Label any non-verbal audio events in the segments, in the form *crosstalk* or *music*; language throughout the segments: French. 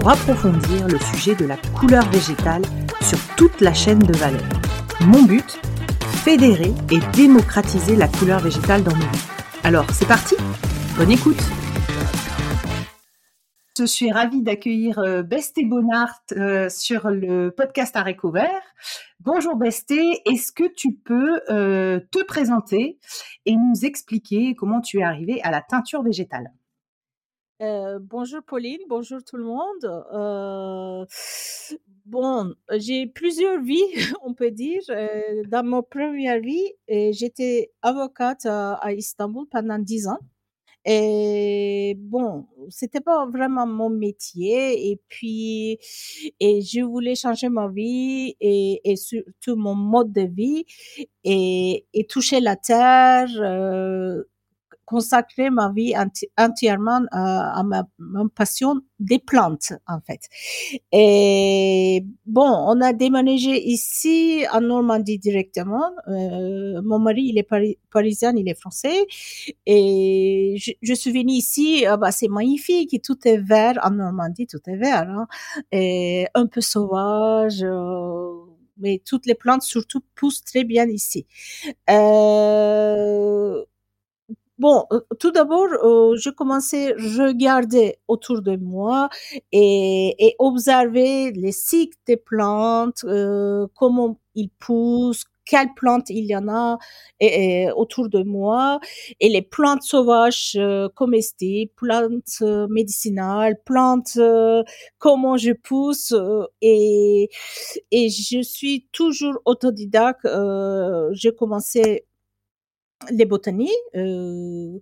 pour approfondir le sujet de la couleur végétale sur toute la chaîne de valeur. Mon but Fédérer et démocratiser la couleur végétale dans nos vies. Alors, c'est parti Bonne écoute je suis ravie d'accueillir euh, Besté Bonnard euh, sur le podcast à Vert. Bonjour Besté, est-ce que tu peux euh, te présenter et nous expliquer comment tu es arrivée à la teinture végétale? Bonjour Pauline, bonjour tout le monde. bon, j'ai plusieurs vies, *laughs* on peut dire. dans ma première vie, j'étais avocate à Istanbul pendant dix ans. Et bon, c'était pas vraiment mon métier. Et puis, et je voulais changer ma vie et, et surtout mon mode de vie et, et toucher la terre, euh, consacrer ma vie entièrement à, ma, passion des plantes, en fait. Et bon, on a déménagé ici en Normandie directement. Euh, mon mari, il est parisien, il est français. Et je, suis venue ici, ah bah, c'est magnifique, tout est vert en Normandie, tout est vert. Hein. Et un peu sauvage. Euh, mais toutes les plantes surtout poussent très bien ici. Euh, Bon, euh, tout d'abord, euh, je commençais à regarder autour de moi et, et observer les cycles des plantes, euh, comment ils poussent, quelles plantes il y en a et, autour de moi, et les plantes sauvages euh, comestibles, plantes euh, médicinales, plantes, euh, comment je pousse, et, et je suis toujours autodidacte. j'ai commencé les botanies euh,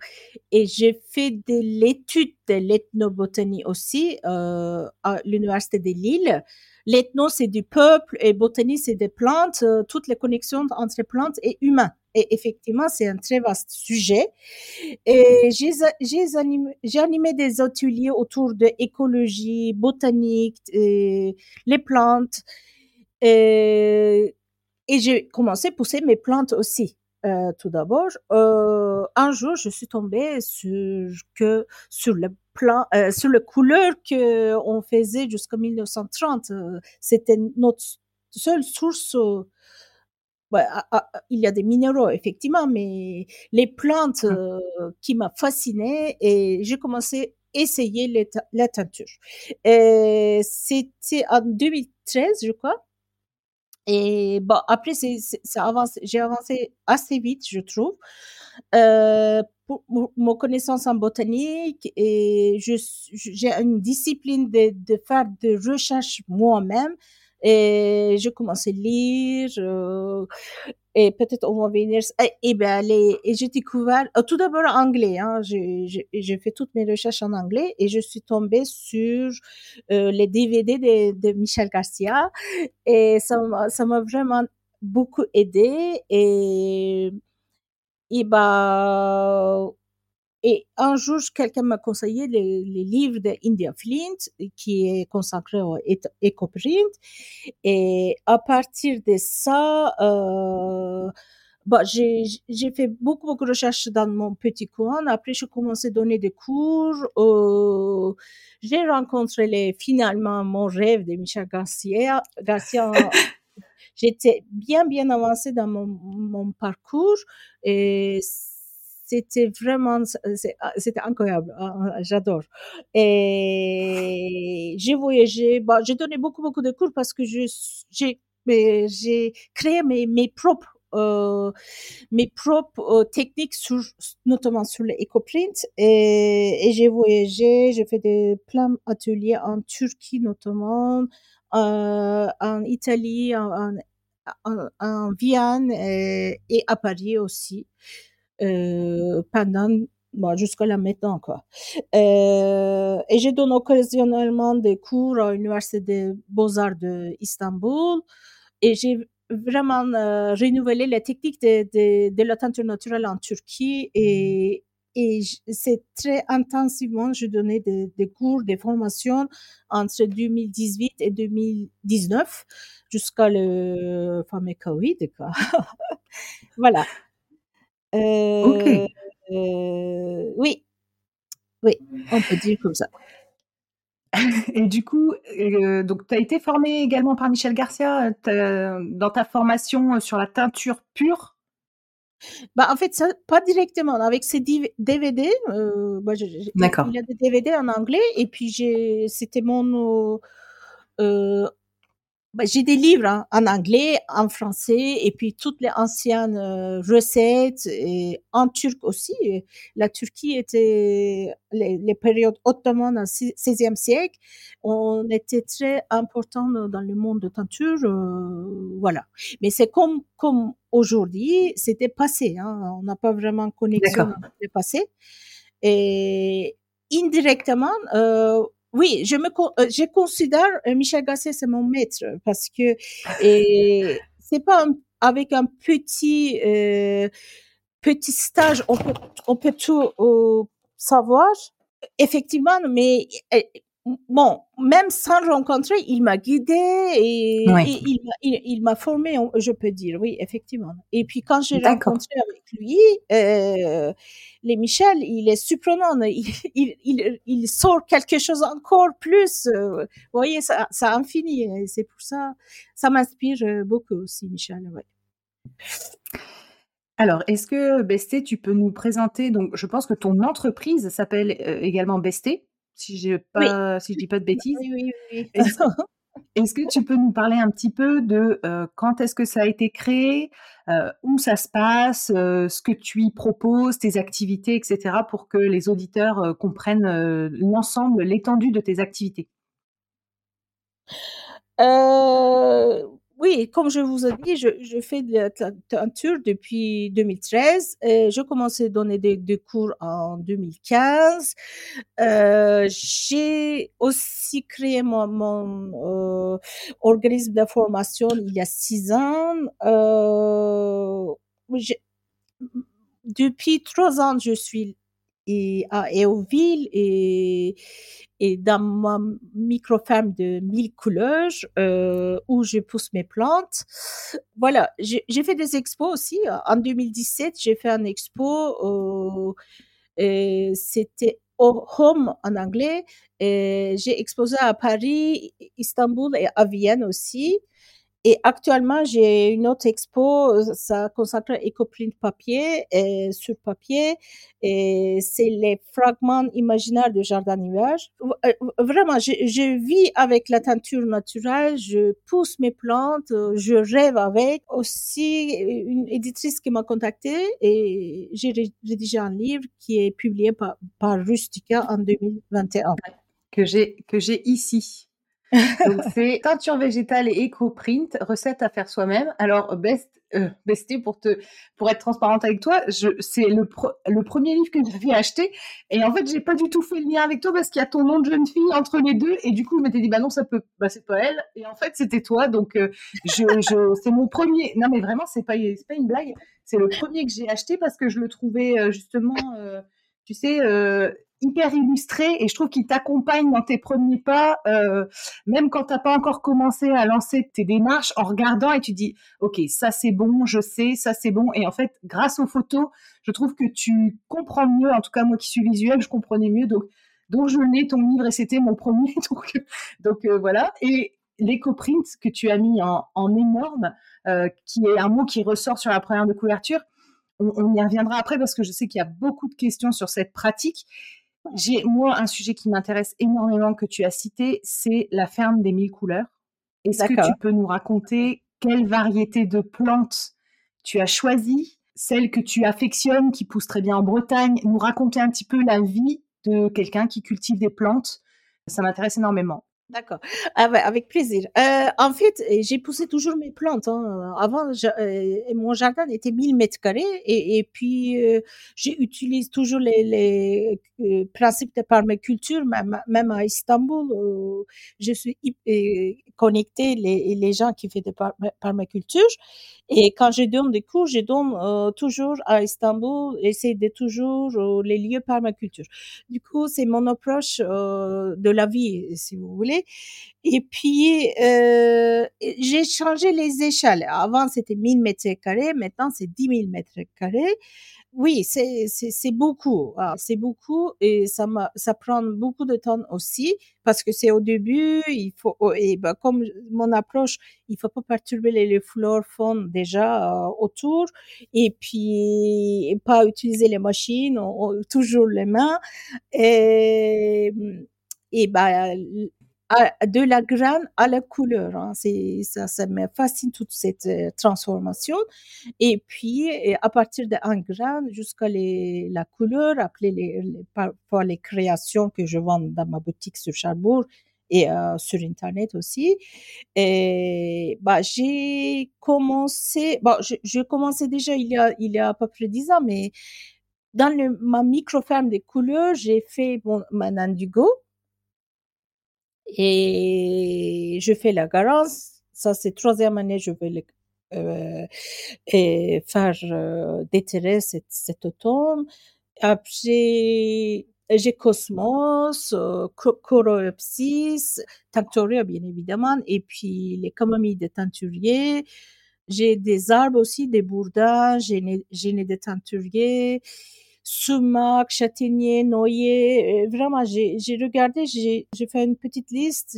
et j'ai fait de l'étude de l'ethnobotanie aussi euh, à l'université de Lille. L'ethno c'est du peuple et botanie c'est des plantes, euh, toutes les connexions entre plantes et humains. Et effectivement, c'est un très vaste sujet. Et j'ai animé, des ateliers autour de l'écologie botanique, et les plantes. Et, et j'ai commencé à pousser mes plantes aussi. Euh, tout d'abord, euh, un jour, je suis tombée sur que sur le plan, euh, sur les couleurs que on faisait jusqu'en 1930. Euh, c'était notre seule source. Ouais, il y a des minéraux effectivement, mais les plantes mmh. qui m'a fascinée et j'ai commencé à essayer la teinture. C'était en 2013, je crois. Et bon, après, c'est, j'ai avancé assez vite, je trouve. Euh, pour, mon connaissance en botanique et j'ai une discipline de, de faire des recherches moi-même. Et je commence à lire, euh, et peut-être on va venir. Et, ben, les, et j'ai découvert, euh, tout d'abord anglais, hein, j'ai, j'ai, fait toutes mes recherches en anglais et je suis tombée sur euh, les DVD de, de Michel Garcia et ça ça m'a vraiment beaucoup aidé et, et bah, et un jour, quelqu'un m'a conseillé les, les livres d'India Flint, qui est consacré au éco-print. Et à partir de ça, euh, bah, j'ai fait beaucoup, beaucoup de recherches dans mon petit coin. Après, j'ai commencé à donner des cours. Euh, j'ai rencontré les, finalement mon rêve de Michel Garcia. Garcia *laughs* J'étais bien, bien avancée dans mon, mon parcours. Et c'était vraiment, ah, c'était incroyable. Hein, hein, j'adore. Et j'ai voyagé, bah, j'ai donné beaucoup, beaucoup de cours parce que j'ai j'ai créé mes, mes propres euh, mes propres euh, techniques notamment sur l'éco-print et, j'ai voyagé, j'ai fait des plein d'ateliers en Turquie notamment, euh, en Italie, en, en, en Vienne et, à Paris aussi pendant bon, jusqu'à là maintenant quoi. Euh, et je donne occasionnellement des cours à l'université des beaux-arts de Istanbul et j'ai vraiment euh, renouvelé les techniques de, de, de la teinture naturelle en Turquie et, et c'est très intensivement, je donnais des, des, cours, des formations entre 2018 et 2019 jusqu'à le fameux Covid. Quoi. *laughs* voilà. Ok. Oui, oui, on peut dire comme ça. *laughs* Et du coup, euh, donc tu as été formé également par Michel Garcia dans ta formation sur la teinture pure? Bah, en fait, ça, pas directement. Avec ces DVD, euh, bah, D'accord. il y a des DVD en anglais, et puis j'ai, c'était mon, euh, bah, j'ai des livres hein, en anglais, en français, et puis toutes les anciennes euh, recettes, et en turc aussi. La Turquie était, les, les périodes ottomanes au XVIe siècle, on était très important dans le monde de teinture, euh, voilà. Mais c'est comme, comme aujourd'hui, c'était passé, hein, on n'a pas vraiment connexion avec le passé. Et indirectement, euh, oui, je me euh, je considère euh, Michel Gasset c'est mon maître parce que et c'est pas avec un petit euh, petit stage on peut on peut tout euh, savoir effectivement mais bon, même sans rencontrer, il m'a guidé et, il, m'a- il, il m'a formé, je peux dire, oui, effectivement. Et puis quand j'ai rencontré avec lui, euh, les Michel, il est surprenant, il, *laughs* il, il, il sort quelque chose encore plus. euh, vous voyez, ça, ça infini. C'est pour ça, ça m'inspire euh, beaucoup aussi, Michel. Ouais. Alors, est-ce que Besté, tu peux nous présenter, donc je pense que ton entreprise s'appelle euh, également Besté, si je Oui. pas, si je dis pas de bêtises. Oui, oui, oui. Est-ce que tu peux nous parler un petit peu de euh, quand est-ce que ça a été créé, euh, où ça se passe, euh, ce que tu y proposes, tes activités, etc., pour que les auditeurs comprennent l'ensemble, l'étendue de tes activités? Oui, comme je vous ai dit, je, fais de la te- teinture depuis 2013. Et je commençais à donner des, cours en 2015. Euh, j'ai aussi créé mon, mon euh, organisme de formation il y a six ans. Euh, depuis trois ans, je suis et à Éoville et, et dans ma micro-ferme de mille couleurs euh, où je pousse mes plantes. Voilà, j'ai fait des expos aussi. En 2017, j'ai fait un expo, euh, c'était Home en anglais. J'ai exposé à Paris, Istanbul et à Vienne aussi. Et actuellement, j'ai une autre expo, euh, ça consacre à EcoPrint papier, et sur papier, et c'est les fragments imaginaires du jardin nuage. Euh, Vraiment, je, vis avec la teinture naturelle, je pousse mes plantes, euh, je rêve avec. Aussi, une éditrice qui m'a contactée et j'ai ré- rédigé un livre qui est publié par, par Rustica en 2021. que j'ai que j'ai ici. Donc *laughs* c'est teinture végétale et éco-print, recette à faire soi-même. Alors best euh, Besté pour te pour être transparente avec toi, c'est le pro- le premier livre que j'ai acheter. Et en fait j'ai pas du tout fait le lien avec toi parce qu'il y a ton nom de jeune fille entre les deux. Et du coup je m'étais dit bah non ça peut bah c'est pas elle. Et en fait c'était toi. Donc euh, je, je *laughs* c'est mon premier non mais vraiment c'est pas c'est pas une blague. C'est le premier que j'ai acheté parce que je le trouvais euh, justement euh, tu sais euh, hyper illustré et je trouve qu'il t'accompagne dans tes premiers pas, euh, même quand t'as pas encore commencé à lancer tes démarches, en regardant et tu dis, ok, ça c'est bon, je sais, ça c'est bon. Et en fait, grâce aux photos, je trouve que tu comprends mieux. En tout cas, moi qui suis visuelle, je comprenais mieux. Donc, donc je l'ai ton livre et c'était mon premier. *laughs* Donc, donc euh, voilà. Et l'éco-print que tu as mis en, en énorme, euh, qui est un mot qui ressort sur la première de couverture. On, on y reviendra après parce que je sais qu'il y a beaucoup de questions sur cette pratique. J'ai moi un sujet qui m'intéresse énormément que tu as cité, c'est la ferme des mille couleurs. Est-ce que tu peux nous raconter quelle variété de plantes tu as choisi, celle que tu affectionnes, qui pousse très bien en Bretagne, nous raconter un petit peu la vie de quelqu'un qui cultive des plantes. Ça m'intéresse énormément. D'accord, ah avec plaisir. Euh, en fait, j'ai poussé toujours mes plantes. Hein. Avant, euh, mon jardin était 1000 mètres carrés et, et puis euh, j'utilise toujours les, les euh, principes de permaculture, même, même à Istanbul. je suis connectée les, les gens qui font des permaculture et quand je donne des cours, je donne toujours à Istanbul, essayer de toujours les lieux permaculture. Du coup, c'est mon approche de la vie, si vous voulez. Et puis, euh, j'ai changé les échelles. Avant, c'était 1000 mètres carrés. Maintenant, c'est 10 000 mètres carrés. Oui, c'est, beaucoup. Ah, c'est beaucoup et ça, ça prend beaucoup de temps aussi parce que c'est au début, il faut, oh, et ben, comme mon approche, il faut pas perturber les, les fleurs fond déjà euh, autour et puis pas utiliser les machines, toujours les mains. Et, et de la graine à la couleur. Hein. C'est ça, ça me fascine toute cette euh, transformation. Et puis à partir d'un grain jusqu'à la couleur, après les, les, parfois les créations que je vends dans ma boutique sur Charbourg et euh, sur internet aussi. Et bah j'ai commencé, bon, je, je commençais déjà il y a il y a à peu près dix ans, mais dans le, ma micro ferme des couleurs, j'ai fait mon, mon indigo et je fais la garance. Ça, c'est troisième année, je vais le, euh, et faire euh, déterrer cet, cet automne. Après, j'ai Cosmos, euh, Coropsis, Tinctoria, bien évidemment, et puis les camomilles de teinturier. J'ai des arbres aussi, des bourdins, j'ai des teinturiers sumac, châtaignier, noyer. Euh, vraiment, j'ai regardé, j'ai fait une petite liste.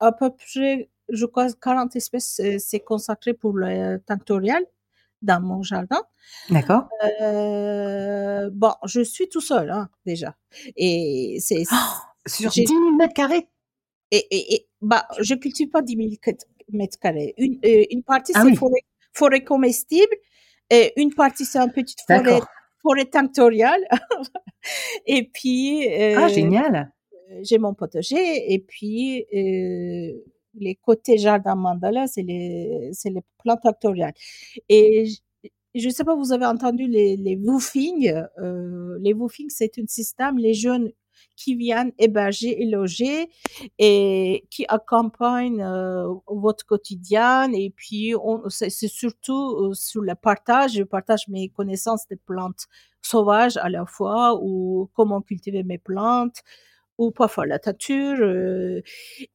À peu près, je crois, 40 espèces, euh, c'est consacré pour le tinctorial dans mon jardin. D'accord. Euh, bon, je suis tout seul, hein, déjà. Et c'est... Oh, sur 10 000 mètres carrés? Et, et, et, bah, je cultive pas 10 000 mètres carrés. Une, une partie, ah c'est forêt, forêt comestible. Et une partie, c'est une petite forêt forêt tinctoriale. *laughs* et puis. ah, génial! Euh, j'ai mon potager et puis euh, les côtés jardin mandala, c'est les, c'est les. Et je ne sais pas, vous avez entendu les, les woofing. Euh, les woofing, c'est un système, les jeunes qui viennent héberger et loger et qui accompagnent euh, votre quotidien. Et puis, c'est surtout euh, sur le partage. Je partage mes connaissances des plantes sauvages à la fois ou comment cultiver mes plantes ou parfois la nature. Euh,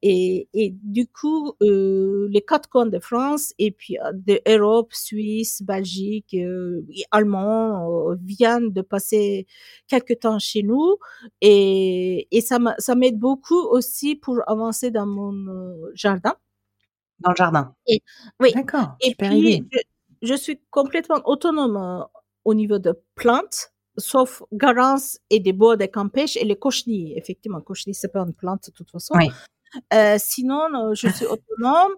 et, et, du coup, euh, les quatre coins de France et puis euh, d'Europe, Suisse, Belgique, euh, Allemand viennent de passer quelques temps chez nous et, et ça m'aide beaucoup aussi pour avancer dans mon jardin. Dans le jardin. Et, oui. D'accord. Et puis, je, je, suis complètement autonome au niveau de plantes sauf Garance et des bois de campèche et les cochenilles. Effectivement, cochenille, c'est pas une plante de toute façon. Euh, sinon, euh, je suis autonome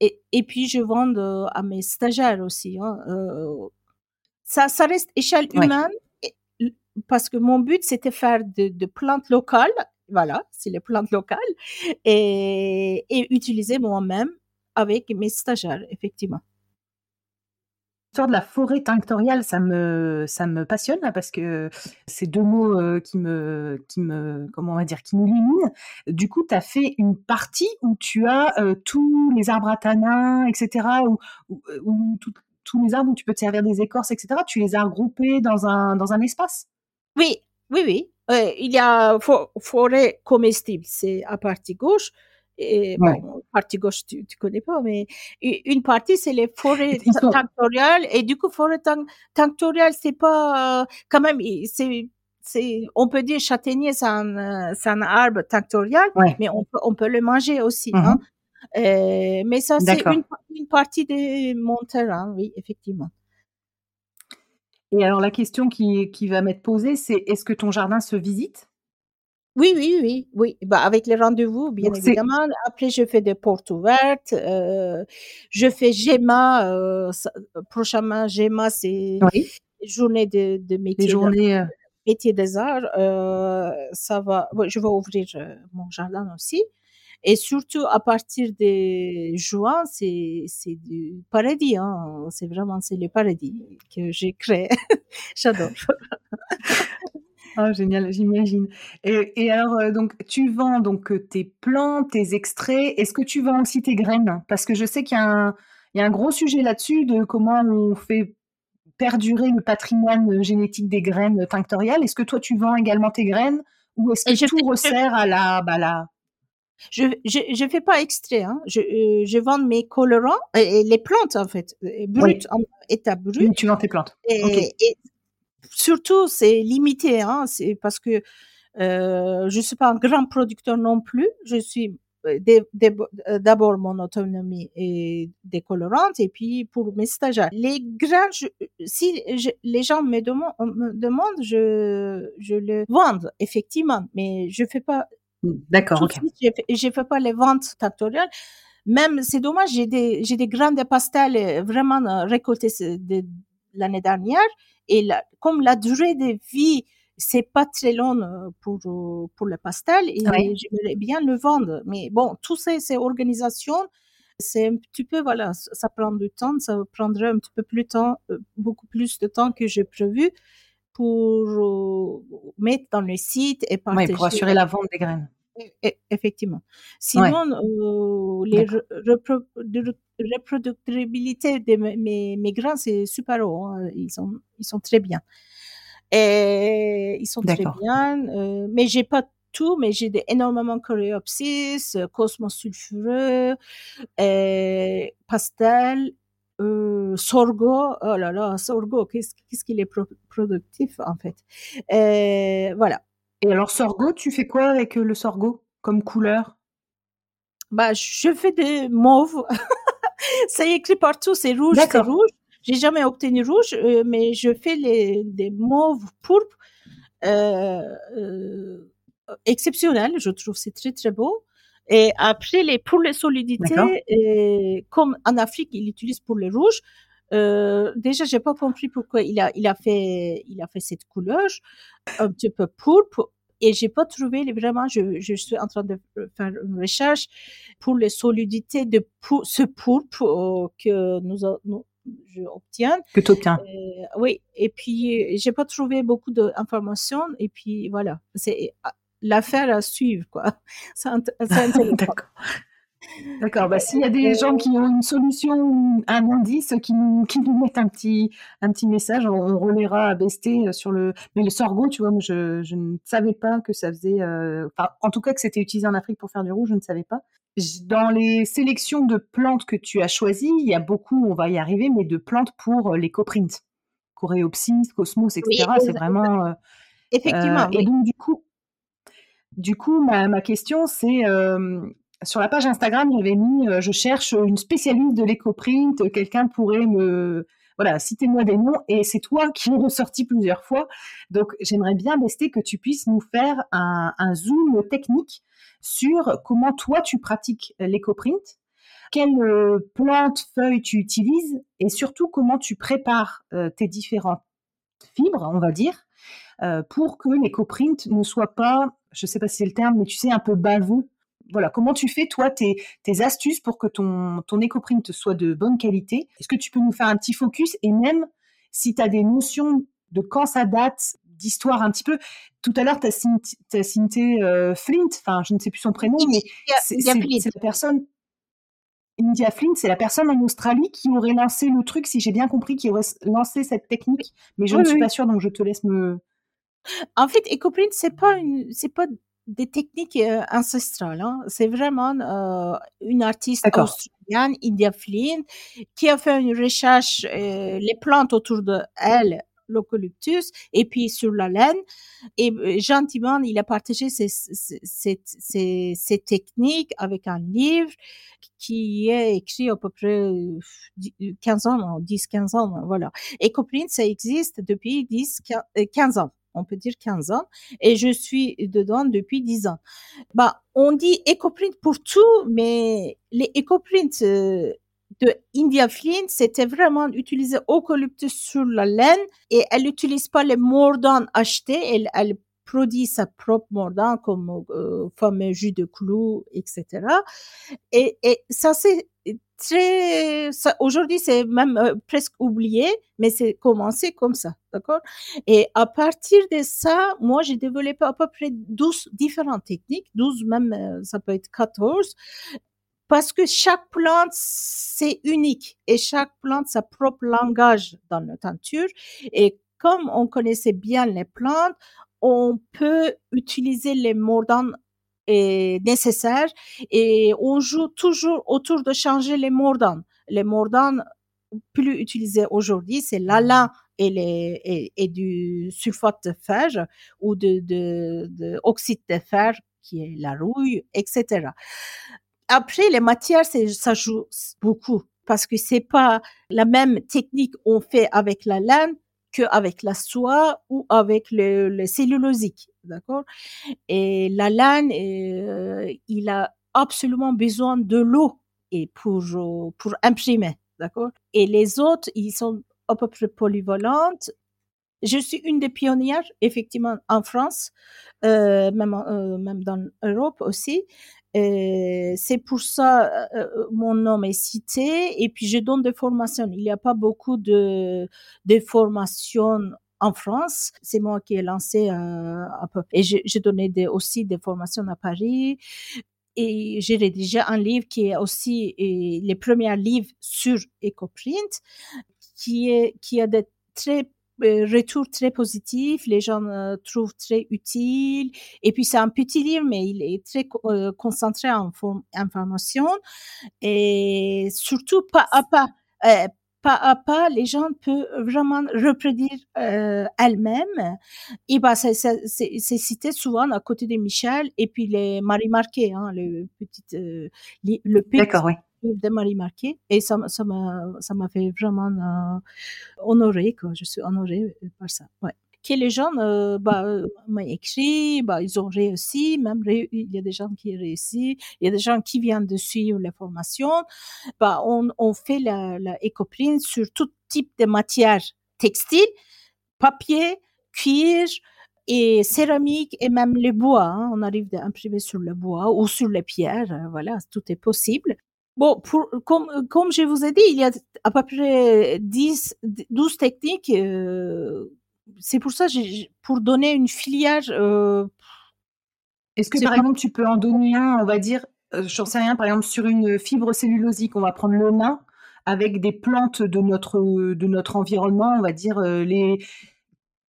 et, et puis je vends à mes stagiaires aussi. Hein. Euh, ça, ça reste échelle humaine parce que mon but, c'était faire de, de, plantes locales. Voilà, c'est les plantes locales et, et utiliser moi-même avec mes stagiaires, effectivement de la forêt tinctoriale, ça me, ça me passionne parce que c'est deux mots euh, qui me, qui me, comment on va dire, qui m'illuminent. Du coup, tu as fait une partie où tu as euh, tous les arbres à tanins, etc., ou, ou, tous les arbres où tu peux te servir des écorces, etc. Tu les as regroupés dans un, dans un espace? Oui, oui, oui. Euh, il y a forêt comestible, c'est à partie gauche. Et, bon, partie gauche, tu, tu connais pas, mais une partie, c'est les forêts *laughs* tinctoriales. Et du coup, forêt tinctoriale, c'est pas, quand même, c'est, c'est, on peut dire châtaignier, c'est un, c'est un arbre tinctorial, mais on peut, on peut le manger aussi, mmh hein. Euh, mais ça, c'est une, une, partie de mon terrain, oui, effectivement. Et alors, la question qui, qui va m'être posée, c'est est-ce que ton jardin se visite? Oui, oui, oui, oui. Bah, avec les rendez-vous, bien Donc évidemment. Après, je fais des portes ouvertes. euh, je fais GEMA. euh, ça- prochainement, GEMA, c'est oui, journée de, de métier, de- journées. euh, métier des arts. euh, ça va. ouais, je vais ouvrir euh, mon jardin aussi. Et surtout, à partir de juin, c'est c'est du paradis. Hein. C'est vraiment c'est le paradis que j'ai créé. *laughs* J'adore. *laughs* Ah, génial, j'imagine. Et, et alors, euh, donc, tu vends donc euh, tes plantes, tes extraits. Est-ce que tu vends aussi tes graines? Parce que je sais qu'il y a un, il y a un gros sujet là-dessus de comment on fait perdurer le patrimoine génétique des graines tinctoriales. Est-ce que toi, tu vends également tes graines ou est-ce que je tout fais, je, resserre à la, bah, la... je, je, je fais pas extrait. Hein. Je, euh, je vends mes colorants, et, les plantes en fait, euh, Oui, brutes, en état brut. oui, tu vends tes plantes. Et surtout, c'est limité. Hein. C'est parce que euh, je suis pas un grand producteur non plus. Je suis euh, euh, d'abord mon autonomie est décolorante et puis pour mes stagiaires. Les grains, je- si je- les gens me, demandent, me demandent, je, je le vends effectivement, mais je fais pas d'accord, ok. suite, je fais, je fais pas les ventes factorielles. Même, c'est dommage, j'ai des, j'ai des grains de pastel vraiment récoltés de l'année dernière. Et la- comme la durée de vie, c'est pas très long euh, pour, euh, pour le pastel et j'aimerais bien le vendre. Mais bon, tout ça, c'est organisation. C'est un petit peu, voilà, ça prend du temps. Ça prendrait un petit peu plus de temps, euh, beaucoup plus de temps que j'ai prévu pour mettre dans le site et oui, pour partager assurer la vente des graines. Effectivement. Ouais, Sinon, euh, les repro- de- reproductibilité de mes, grains, c'est super haut. hein. Ils sont, ils sont très bien. Et ils sont très bien. euh, mais j'ai pas tout, mais j'ai énormément coréopsis, euh, cosmos sulfureux, euh, pastel, euh, sorgho. Oh là là, sorgho, qu'est-ce qu'il est pro- productif en fait. Voilà. Et alors, sorgho, tu fais quoi avec le sorgho comme couleur? Bah, je fais des mauves. *laughs* Ça y est écrit partout, c'est rouge, c'est D'accord. rouge. J'ai jamais obtenu rouge, euh, mais je fais les, des mauves pourpres euh, euh, exceptionnels. Je trouve c'est très très beau. Et après, les, pour les D'accord. solidités, comme en Afrique, ils l'utilisent pour le rouge. Euh, déjà, j'ai pas compris pourquoi il a, il a fait, il a fait cette couleur un petit peu pourpre. Et j'ai pas trouvé vraiment, je, je suis en train de faire une recherche pour les solidités de pou- ce pourpre euh, que nous, a- nous je obtiens. Que tu obtiens. Euh, oui, et puis j'ai pas trouvé beaucoup d'informations. Et puis voilà, c'est ah, l'affaire à suivre, quoi. *laughs* C'est *laughs* intéressant. D'accord. D'accord. Bah, s'il y a des gens qui ont une solution, un indice, qui nous, qui nous mettent un petit, un petit message, on, on relaiera à Besté euh, sur le. Mais le sorgho, tu vois, moi, je, je ne savais pas que ça faisait. euh, Enfin, en tout cas, que c'était utilisé en Afrique pour faire du rouge, je ne savais pas. Dans les sélections de plantes que tu as choisies, il y a beaucoup, on va y arriver, mais de plantes pour euh, les coprints. Coréopsis, cosmos, Oui, etc. C'est vraiment. euh, effectivement, euh, et donc, du coup, du coup, ma, ma question, c'est euh, sur la page Instagram, j'avais mis euh, je cherche une spécialiste de l'éco-print, quelqu'un pourrait me. Voilà, citez-moi des noms, et c'est toi qui es ressorti plusieurs fois. Donc, j'aimerais bien, Besté, que tu puisses nous faire un, zoom technique sur comment toi tu pratiques l'éco-print, quelles euh, plantes, feuilles tu utilises, et surtout comment tu prépares euh, tes différentes fibres, on va dire, pour que l'éco-print ne soit pas, je sais pas si c'est le terme, mais tu sais, un peu baveux. Voilà, comment tu fais, toi, tes, tes astuces pour que ton, ton éco-print soit de bonne qualité? Est-ce que tu peux nous faire un petit focus? Et même, si tu as des notions de quand ça date, d'histoire un petit peu. Tout à l'heure, tu as cité euh, Flint, enfin, je ne sais plus son prénom, mais c'est la personne... India Flint, c'est la personne en Australie qui aurait lancé le truc, si j'ai bien compris, qui aurait lancé cette technique, mais je Oui, ne suis oui. pas sûre, donc je te laisse me... En fait, EcoPrint, c'est pas une, c'est pas des techniques euh, ancestrales. Hein. C'est vraiment euh, une artiste australienne, India Flynn, qui a fait une recherche euh, les plantes autour de elle, l'eucalyptus, et puis sur la laine. Et euh, gentiment, il a partagé ces, ces, ces, ces, techniques avec un livre qui est écrit à peu près euh, 15 ans, 10-15 ans, voilà. EcoPrint, ça existe depuis 10, 15 ans. On peut dire 15 ans, et je suis dedans depuis 10 ans. Bah, on dit EcoPrint pour tout, mais les EcoPrint euh, de India Flint, c'était vraiment utiliser eucalyptus sur la laine et elle n'utilise pas les mordants achetés, elle, produit sa propre mordant comme euh, fameux jus de clou, etc. Et, et ça c'est très aujourd'hui c'est même euh, presque oublié mais c'est commencé comme ça d'accord? Et à partir de ça moi j'ai développé à peu près 12 différentes techniques 12 même euh, ça peut être 14 parce que chaque plante c'est unique et chaque plante sa propre langage dans la teinture. Et comme on connaissait bien les plantes on peut utiliser les mordants est nécessaire et on joue toujours autour de changer les mordants. Les mordants plus utilisés aujourd'hui, c'est l'ala et, et, du sulfate de fer ou de, de, de, oxyde de fer qui est la rouille, etc. Après, les matières, ça joue beaucoup parce que c'est pas la même technique on fait avec la laine qu'avec la soie ou avec le, le cellulosique, d'accord? Et la laine, euh, il a absolument besoin de l'eau et pour pour imprimer, d'accord? Et les autres, ils sont à peu près polyvalentes. Je suis une des pionnières, effectivement, en France, euh, même, euh, même dans l'Europe aussi. C'est pour ça euh, mon nom est cité. Et puis je donne des formations. Il n'y a pas beaucoup de, formations en France. C'est moi qui ai lancé euh, un peu. Et j'ai donné aussi des formations à Paris. Et j'ai rédigé un livre qui est aussi les premiers livres sur EcoPrint, qui est qui a des très euh, retour très positif, les gens euh, trouvent très utile. Et puis c'est un petit livre, mais il est très euh, concentré en information et surtout pas à pas. Pas à pas, les gens peuvent vraiment reproduire elles-mêmes. Et bah, c'est cité souvent à côté de Michel et puis les Marie Marquet, hein, le petit, le petit, oui. de Marie Marquet. Et ça ça m'a ça m'a fait vraiment euh, honoré que je suis honorée par ça ouais que les gens euh, bah, m'ont écrit, bah, ils ont réussi, même il y a des gens qui ont réussi, il y a des gens qui viennent de suivre les formations. Bah, on, on fait la, la sur tout type de matière textile, papier, cuir, et céramique et même le bois. Hein. On arrive à imprimer sur le bois ou sur les pierres. Voilà, tout est possible. Bon, comme, comme je vous ai dit, il y a à peu près 10, 12 techniques. Euh, c'est pour ça, pour donner une filière. Euh, Est-ce que par exemple, tu peux en donner un, on va dire, euh, j'en sais rien, par exemple, sur une fibre cellulosique, on va prendre le nain avec des plantes de notre, de notre environnement, on va dire les,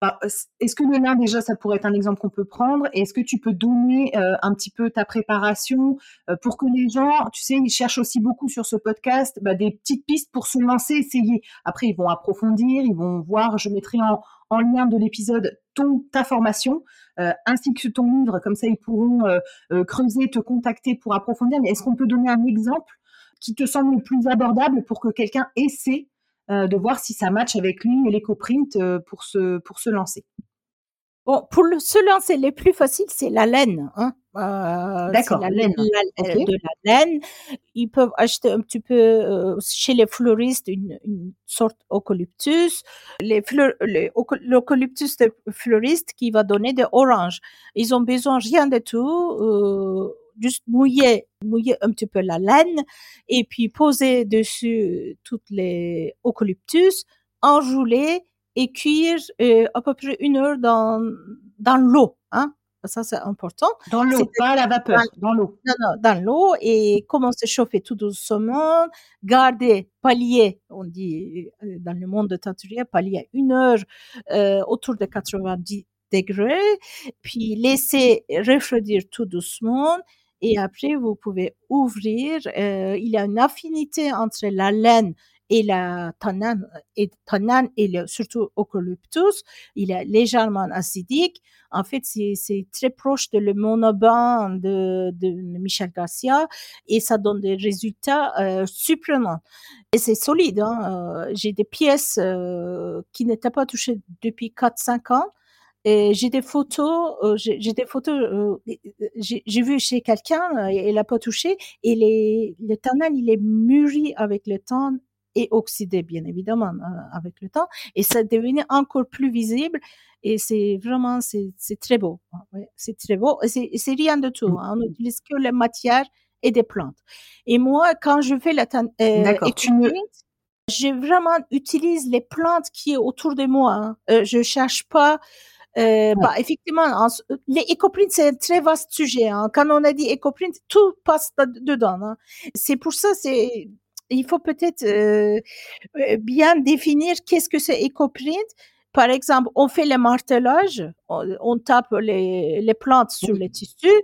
bah, est-ce que le nain, déjà, ça pourrait être un exemple qu'on peut prendre? Est-ce que tu peux donner euh, un petit peu ta préparation euh, pour que les gens, tu sais, ils cherchent aussi beaucoup sur ce podcast bah, des petites pistes pour se lancer, essayer? Après, ils vont approfondir, ils vont voir. Je mettrai en, en lien de l'épisode ton ta formation euh, ainsi que ton livre. Comme ça, ils pourront creuser, te contacter pour approfondir. Mais est-ce qu'on peut donner un exemple qui te semble le plus abordable pour que quelqu'un essaie euh, de voir si ça match avec lui et l'éco-print euh, pour se, pour se lancer. Bon, pour le, se lancer, les plus faciles, c'est la laine. Hein. Euh, D'accord, la laine. De la laine. Ils peuvent acheter un petit peu chez les fleuristes une, une sorte eucalyptus. Les fleur, l'eucalyptus de fleuriste qui va donner des oranges. Ils ont besoin rien de tout juste mouiller, mouiller un petit peu la laine et puis poser dessus toutes les eucalyptus, enrouler et cuire euh, à peu près une heure dans, dans l'eau. Hein. Ça, c'est important. Dans l'eau, pas la vapeur, dans, l'eau. Non, non, dans l'eau et commencer à chauffer tout doucement, garder, palier, on dit euh, dans le monde de teinturier, palier une heure euh, autour de 90 degrés, puis laisser refroidir tout doucement et après vous pouvez ouvrir. Euh, il y a une affinité entre la laine et la tanane et tanane et le, surtout eucalyptus. Il est légèrement acidique. En fait, c'est très proche de le monoban de, de Michel Garcia et ça donne des résultats euh, surprenants. Et c'est solide. Hein? Euh, J'ai des pièces euh, qui n'étaient pas touchées depuis 4-5 ans Et j'ai des photos, euh, j'ai des photos, euh, j'ai vu chez quelqu'un, elle n'a pas touché, et les, le tannin, il est mûri avec le temps et oxydé, bien évidemment, avec le temps, et ça devenait encore plus visible, et c'est vraiment, c'est très beau. Hein, c'est très beau, c'est rien de tout. Hein, on n'utilise que les matières et des plantes. Et moi, quand je fais la euh, tu me... je vraiment utilise les plantes qui est autour de moi. Hein. Euh, je cherche pas. Euh, bah, effectivement, les écoprints, c'est un très vaste sujet. Hein. Quand on a dit écoprint, tout passe dedans. Hein. C'est pour ça, c'est il faut peut-être euh, euh, bien définir qu'est-ce que c'est écoprint. Par exemple, on fait le martelage, on, tape les, les plantes sur les tissus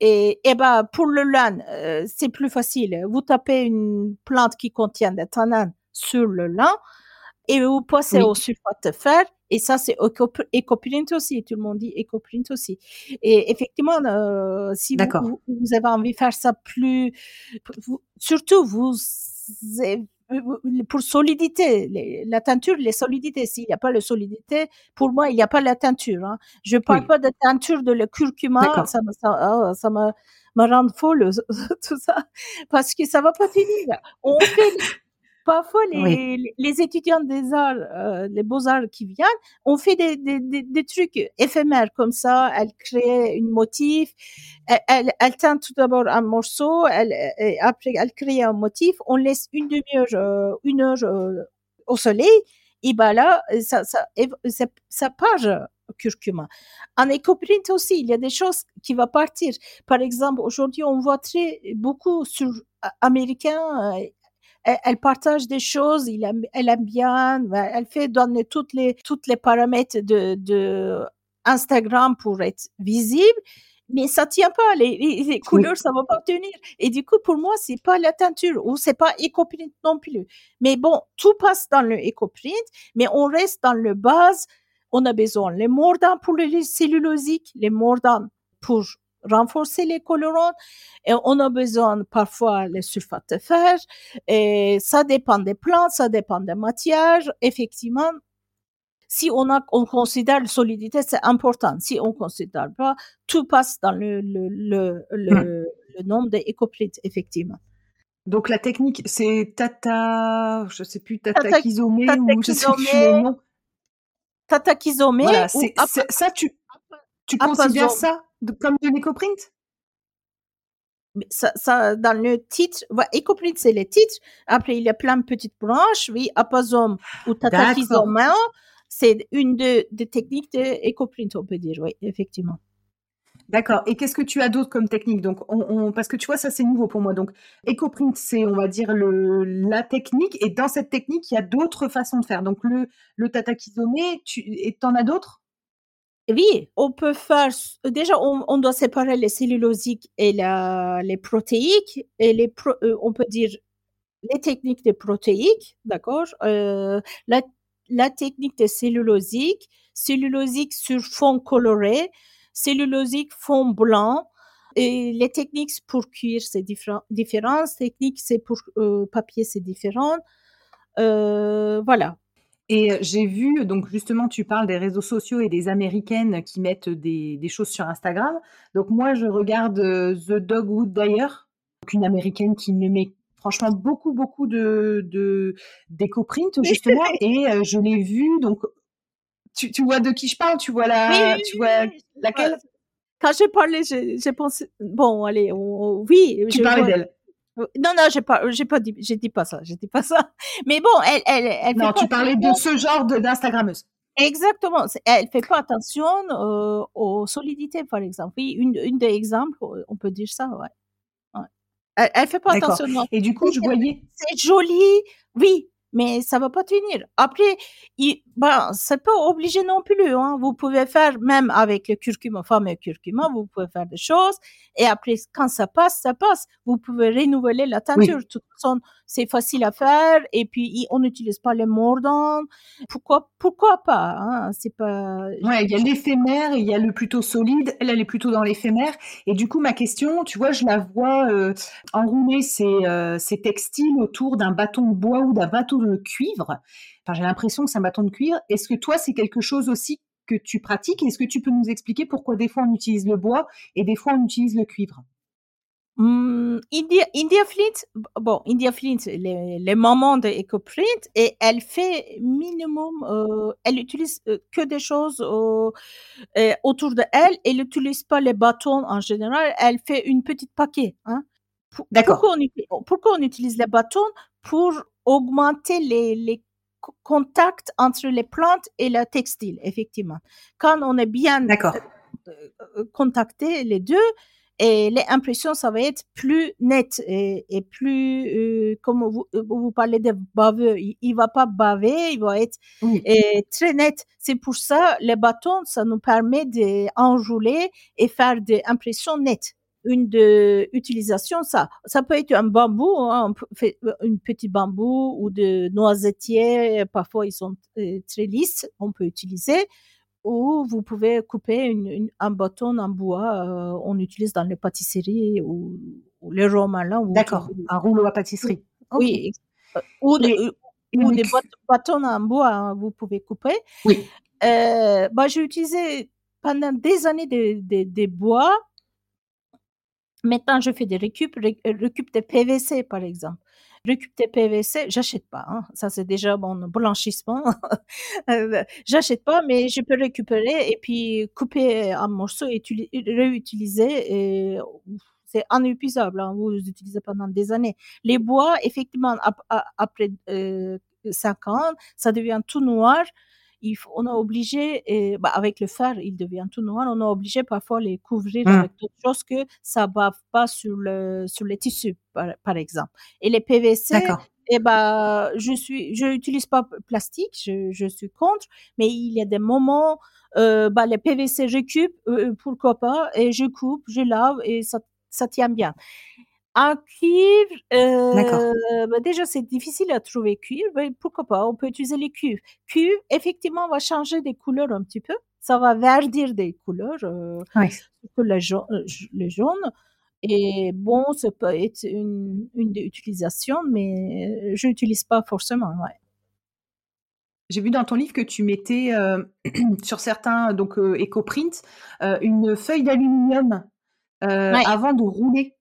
et, et ben, pour le lin, euh, c'est plus facile. Vous tapez une plante qui contient des tannins sur le lin et vous passez au sulfate de fer. Et ça, c'est écoprint aussi. Tout le monde dit écoprint aussi. Et effectivement, euh, si vous, vous, avez envie de faire ça plus, surtout vous pour solidité, la teinture, les solidités. S'il n'y a pas la solidité, pour moi, il n'y a pas la teinture. Hein. Je ne parle pas de teinture de le curcuma, ça, me, ça, oh, ça me, me rend folle, *laughs* tout ça, parce que ça va pas finir. On fait parfois les, les, étudiants des arts, euh, les beaux-arts qui viennent, ont fait des, des, des, trucs éphémères comme ça. Elles créent une motif, elles, elles, teintent tout d'abord un morceau, elles, et après elles créent un motif. On laisse une demi-heure, euh, une heure euh, au soleil, et ben là, ça, ça, ça, ça part curcuma. En écoprint aussi, il y a des choses qui vont partir. Par exemple, aujourd'hui, on voit très beaucoup sur américains elle, partage des choses, il aime, elle aime bien, elle fait donner toutes les, toutes les paramètres de, de Instagram pour être visible mais ça tient pas les, couleurs ça va pas tenir. Et du coup pour moi c'est pas la teinture ou c'est pas écoprint non plus. Mais bon tout passe dans le écoprint mais on reste dans le base. On a besoin les mordants pour les cellulosiques les mordants pour renforcer les colorants et on a besoin parfois les sulfates de fer et ça dépend des plantes, ça dépend des matières. Effectivement, si on, a, on considère la solidité, c'est important. Si on considère pas, tout passe dans le, le, le, le, hmm. nombre d'écoprites, effectivement. Donc la technique, c'est tata, je sais plus, tata kizomé ou je sais plus nom. Tata. Voilà, c'est, ça, tu, tu considères ça? Comme de l'écoprint? Ça, ça, dans le titre, ouais, écoprint, c'est le titre. Après, il y a plein de petites branches. Oui, apazome ou tatakizoma, c'est une des techniques d'écoprint, on peut dire. Oui, effectivement. D'accord. Et qu'est-ce que tu as d'autre comme technique? Donc, on, parce que tu vois, ça c'est nouveau pour moi. Donc, EcoPrint, c'est, on va dire, le, la technique. Et dans cette technique, il y a d'autres façons de faire. Donc, le, le tatakizomé, tu en as d'autres? Oui, on peut faire. Déjà, on, doit séparer les cellulosiques et les protéiques. Et les euh, on peut dire les techniques des protéiques, d'accord euh, la, technique des cellulosiques, cellulosique sur fond coloré, cellulosique fond blanc. Et les techniques pour cuir, c'est différent. Techniques, pour euh, papier, c'est différent. voilà. Et j'ai vu, donc justement, tu parles des réseaux sociaux et des Américaines qui mettent des, des choses sur Instagram. Donc moi, je regarde The Dogwood d'ailleurs, une Américaine qui me met franchement beaucoup, beaucoup de, de d'éco-print justement. et je l'ai vu, donc tu, tu, vois de qui je parle, tu vois la, tu vois laquelle? Quand j'ai parlé, j'ai pensé, bon, allez, oui. Tu parlais d'elle. Non, non, j'ai pas, j'ai pas dit, j'ai dit pas ça, j'ai dit pas ça. *laughs* Mais bon, elle, elle, elle. Non, tu parlais de ce genre d'instagrammeuse. Exactement. Elle fait pas attention euh, aux solidités, par exemple. Oui, une, une des exemples, on peut dire ça, ouais. ouais. Elle, elle fait pas attention. Et du coup, je voyais. C'est joli, oui, mais ça va pas tenir. Après, il, ben, c'est pas obligé non plus. Hein. Vous pouvez faire, même avec le curcuma, fameux curcuma, vous pouvez faire des choses. Et après, quand ça passe, ça passe. Vous pouvez renouveler la teinture. De toute c'est facile à faire. Et puis, on n'utilise pas les mordants. Pourquoi, pourquoi pas hein? C'est pas. Ouais, il y a l'éphémère, il y a le plutôt solide. Elle, elle est plutôt dans l'éphémère. Et du coup, ma question, tu vois, je la vois euh, enrouler ses, euh, ses textiles autour d'un bâton de bois ou d'un bâton de cuivre. Enfin, j'ai l'impression que c'est un bâton de cuivre. Est-ce que toi, c'est quelque chose aussi que tu pratiques? Est-ce que tu peux nous expliquer pourquoi des fois on utilise le bois et des fois on utilise le cuivre? Mmh, India, India Flint, bon, India Flint, les, les mamans de EcoPrint, et elle fait minimum, euh, elle utilise euh, que des choses euh, euh, autour de elle, elle n'utilise pas les bâtons en général, elle fait une petite paquet. Hein. D'accord. Pourquoi on, pourquoi on utilise les bâtons? Pour augmenter les, les contacts entre les plantes et le textile, effectivement. Quand on est bien contacté, les deux, et les impressions, ça va être plus net et, et plus, euh, comme vous, euh, vous parlez de baveux, il, il va pas baver, il va être et, très net. C'est pour ça, les bâtons, ça nous permet d'enrouler et faire des impressions nettes. Une de utilisation ça ça peut être un bambou hein, un petit bambou ou de noisetiers parfois ils sont euh, très lisses on peut utiliser ou vous pouvez couper une, un bâton en bois, euh, on utilise dans les pâtisseries ou, ou les romalins. D'accord, un rouleau à pâtisserie. Oui, euh, ou, des, ou des bâtons en bois, hein, vous pouvez couper. Oui. Euh, bah, j'ai utilisé pendant des années des de, de bois. Maintenant, je fais des récup, récup de PVC, par exemple récup tes PVC, j'achète pas. Hein. Ça, c'est déjà mon blanchissement. *laughs* Euh, j'achète pas, mais je peux récupérer et puis couper en morceaux et réutiliser. C'est inépuisable. Hein. Vous utilisez pendant des années. Les bois, effectivement, après euh, 5 ans, ça devient tout noir il on a obligé, et, bah, avec le fer, il devient tout noir, on a obligé parfois les couvrir mmh. avec d'autres choses que ça bave pas sur le, sur les tissus, par, par exemple. Et les PVC, eh bah, je suis, je n'utilise pas plastique, je, je suis contre, mais il y a des moments, euh, bah, les PVC, je coupe, euh, pourquoi pas, et je coupe, je lave, et ça, ça tient bien. Un cuivre, euh, bah déjà c'est difficile à trouver cuivre, mais pourquoi pas, on peut utiliser les cuivres. Cuivre, effectivement, va changer des couleurs un petit peu, ça va verdir des couleurs, euh, oui. surtout le jaune, euh, le jaune. Et bon, ça peut être une, une des utilisations, mais je n'utilise pas forcément. Ouais. J'ai vu dans ton livre que tu mettais euh, *clears throat* sur certains donc euh, EcoPrint euh, une feuille d'aluminium euh, ouais. avant de rouler.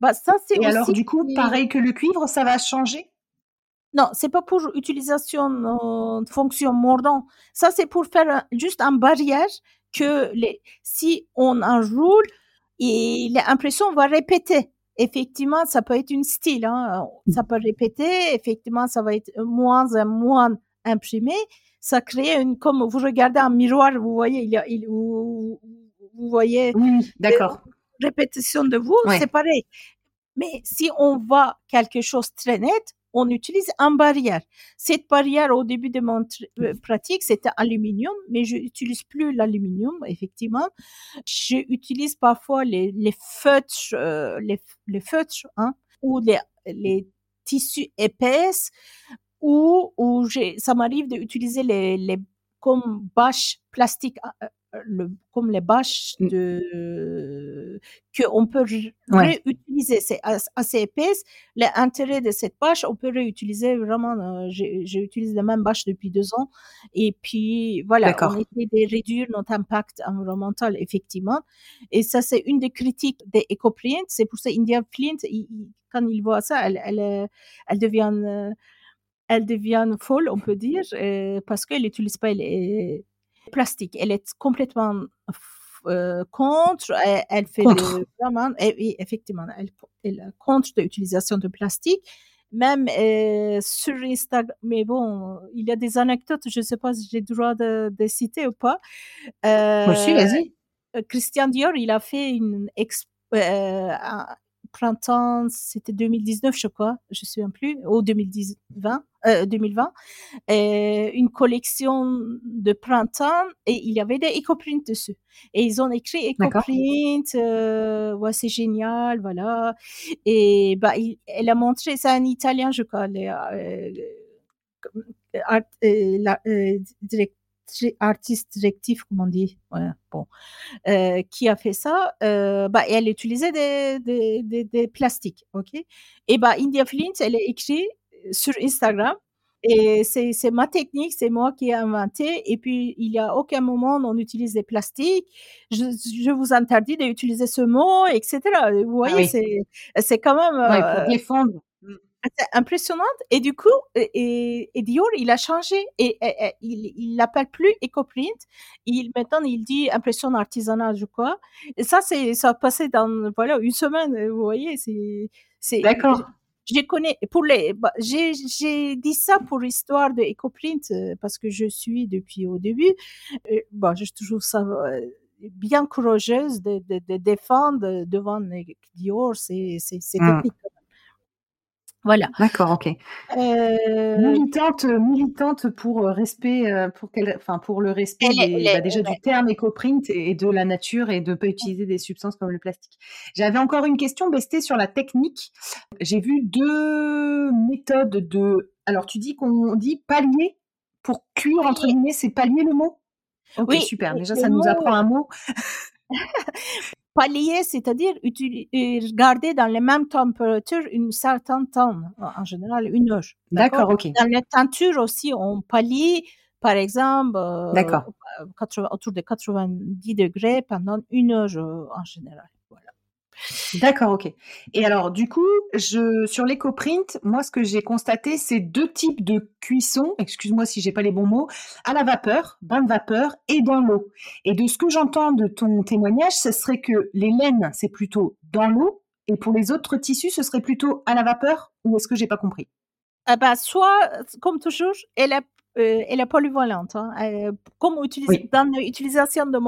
Bah, ça, c'est Et alors, du coup, pareil que le cuivre, ça va changer? Non, c'est pas pour utilisation euh, fonction mordant. Ça, c'est pour faire un, juste un barrière que les, si on enroule, l'impression va répéter. Effectivement, ça peut être une style, hein. ça peut répéter. Effectivement, ça va être moins et moins imprimé. Ça crée une, comme vous regardez un miroir, vous voyez, il y a, il, vous, vous voyez. Oui, d'accord. Répétition de vous, ouais. c'est pareil. Mais si on voit quelque chose très net, on utilise une barrière. Cette barrière, au début de mon pratique, c'était aluminium, mais je n'utilise plus l'aluminium, effectivement. J'utilise parfois les, les feutres, euh, les, les, feutres, hein, ou les, les tissus épaisses, ou, ou ça m'arrive d'utiliser les, les comme bâches plastiques le, comme les bâches Mmh. de que on peut ouais. réutiliser. C'est assez épaisse. L'intérêt de cette bâche, on peut réutiliser vraiment. Euh, J'ai utilisé la même bâche depuis deux ans. Et puis voilà, on essaie de réduire notre impact environnemental effectivement. Et ça, c'est une des critiques des EcoPrint. C'est pour ça India Flint, il, il, quand il voit ça, elle, elle, elle devient elle devient folle, on peut dire, euh, parce qu'elle n'utilise pas les plastique. Elle est complètement euh, contre. Elle, elle fait contre. De, vraiment, et, oui, effectivement, elle, elle est contre l'utilisation de plastique. Même euh, sur Instagram, mais bon, il y a des anecdotes, je ne sais pas si j'ai le droit de, de, citer ou pas. Euh, Moi aussi, vas-y. Christian Dior, il a fait une euh, printemps, c'était 2019, je crois, je ne sais plus, ou 2020, euh, 2020, euh, une collection de printemps et il y avait des EcoPrint dessus. Et ils ont écrit EcoPrint, euh, ouais, c'est génial, voilà. Et bah, il, elle a montré, c'est un Italien, je crois, les, euh, art, la, direct, artiste directif, comme on dit, ouais, bon, euh, qui a fait ça, euh, bah, elle utilisait des, des, des, des, plastiques, ok? Et bah, India Flint, elle a écrit sur Instagram, Et c'est ma technique, c'est moi qui ai inventé. Et puis, il y a aucun moment on utilise des plastiques. Je, je vous interdis d'utiliser ce mot, etc. Vous voyez, ah c'est quand même... Ouais, pour euh, défendre. Impressionnante. Et du coup, et, et Dior, il a changé et, il l'appelle plus EcoPrint. Il maintenant il dit impression artisanale, je crois. Et ça, c'est ça a passé dans voilà une semaine. Vous voyez, c'est c'est. D'accord je connais pour les bah, j'ai j'ai dit ça pour l'histoire de EcoPrint euh, parce que je suis depuis au début bon je trouve ça euh, bien courageuse de, de, de défendre devant Dior c'est c'est c'est mmh. technique voilà. D'accord, ok. Euh... Militante, militante pour euh, respect, euh, pour quel, enfin pour le respect bah, déjà du terme éco-print et de la nature et de ne pas utiliser des substances comme le plastique. J'avais encore une question, Besté, sur la technique. J'ai vu deux méthodes de. Alors, tu dis qu'on dit palier pour cuire entre guillemets, c'est palier le mot? Ok, oui, super. Déjà, ça nous apprend un mot. *laughs* palier, c'est-à-dire euh, garder dans les mêmes températures une certaine temps, en général une heure. D'accord, ok. Dans les teintures aussi, on palie, par exemple, euh, autour de 90 degrés pendant une heure euh, en général. D'accord, ok. Et alors, du coup, je, sur l'éco-print, moi, ce que j'ai constaté, c'est deux types de cuisson, excuse-moi si j'ai pas les bons mots, à la vapeur, bain de vapeur et dans l'eau. Et de ce que j'entends de ton témoignage, ce serait que les laines, c'est plutôt dans l'eau, et pour les autres tissus, ce serait plutôt à la vapeur, ou est-ce que j'ai pas compris? Ah bah, soit, comme toujours, elle est euh, elle est polyvalente. Hein. comme dans l'utilisation de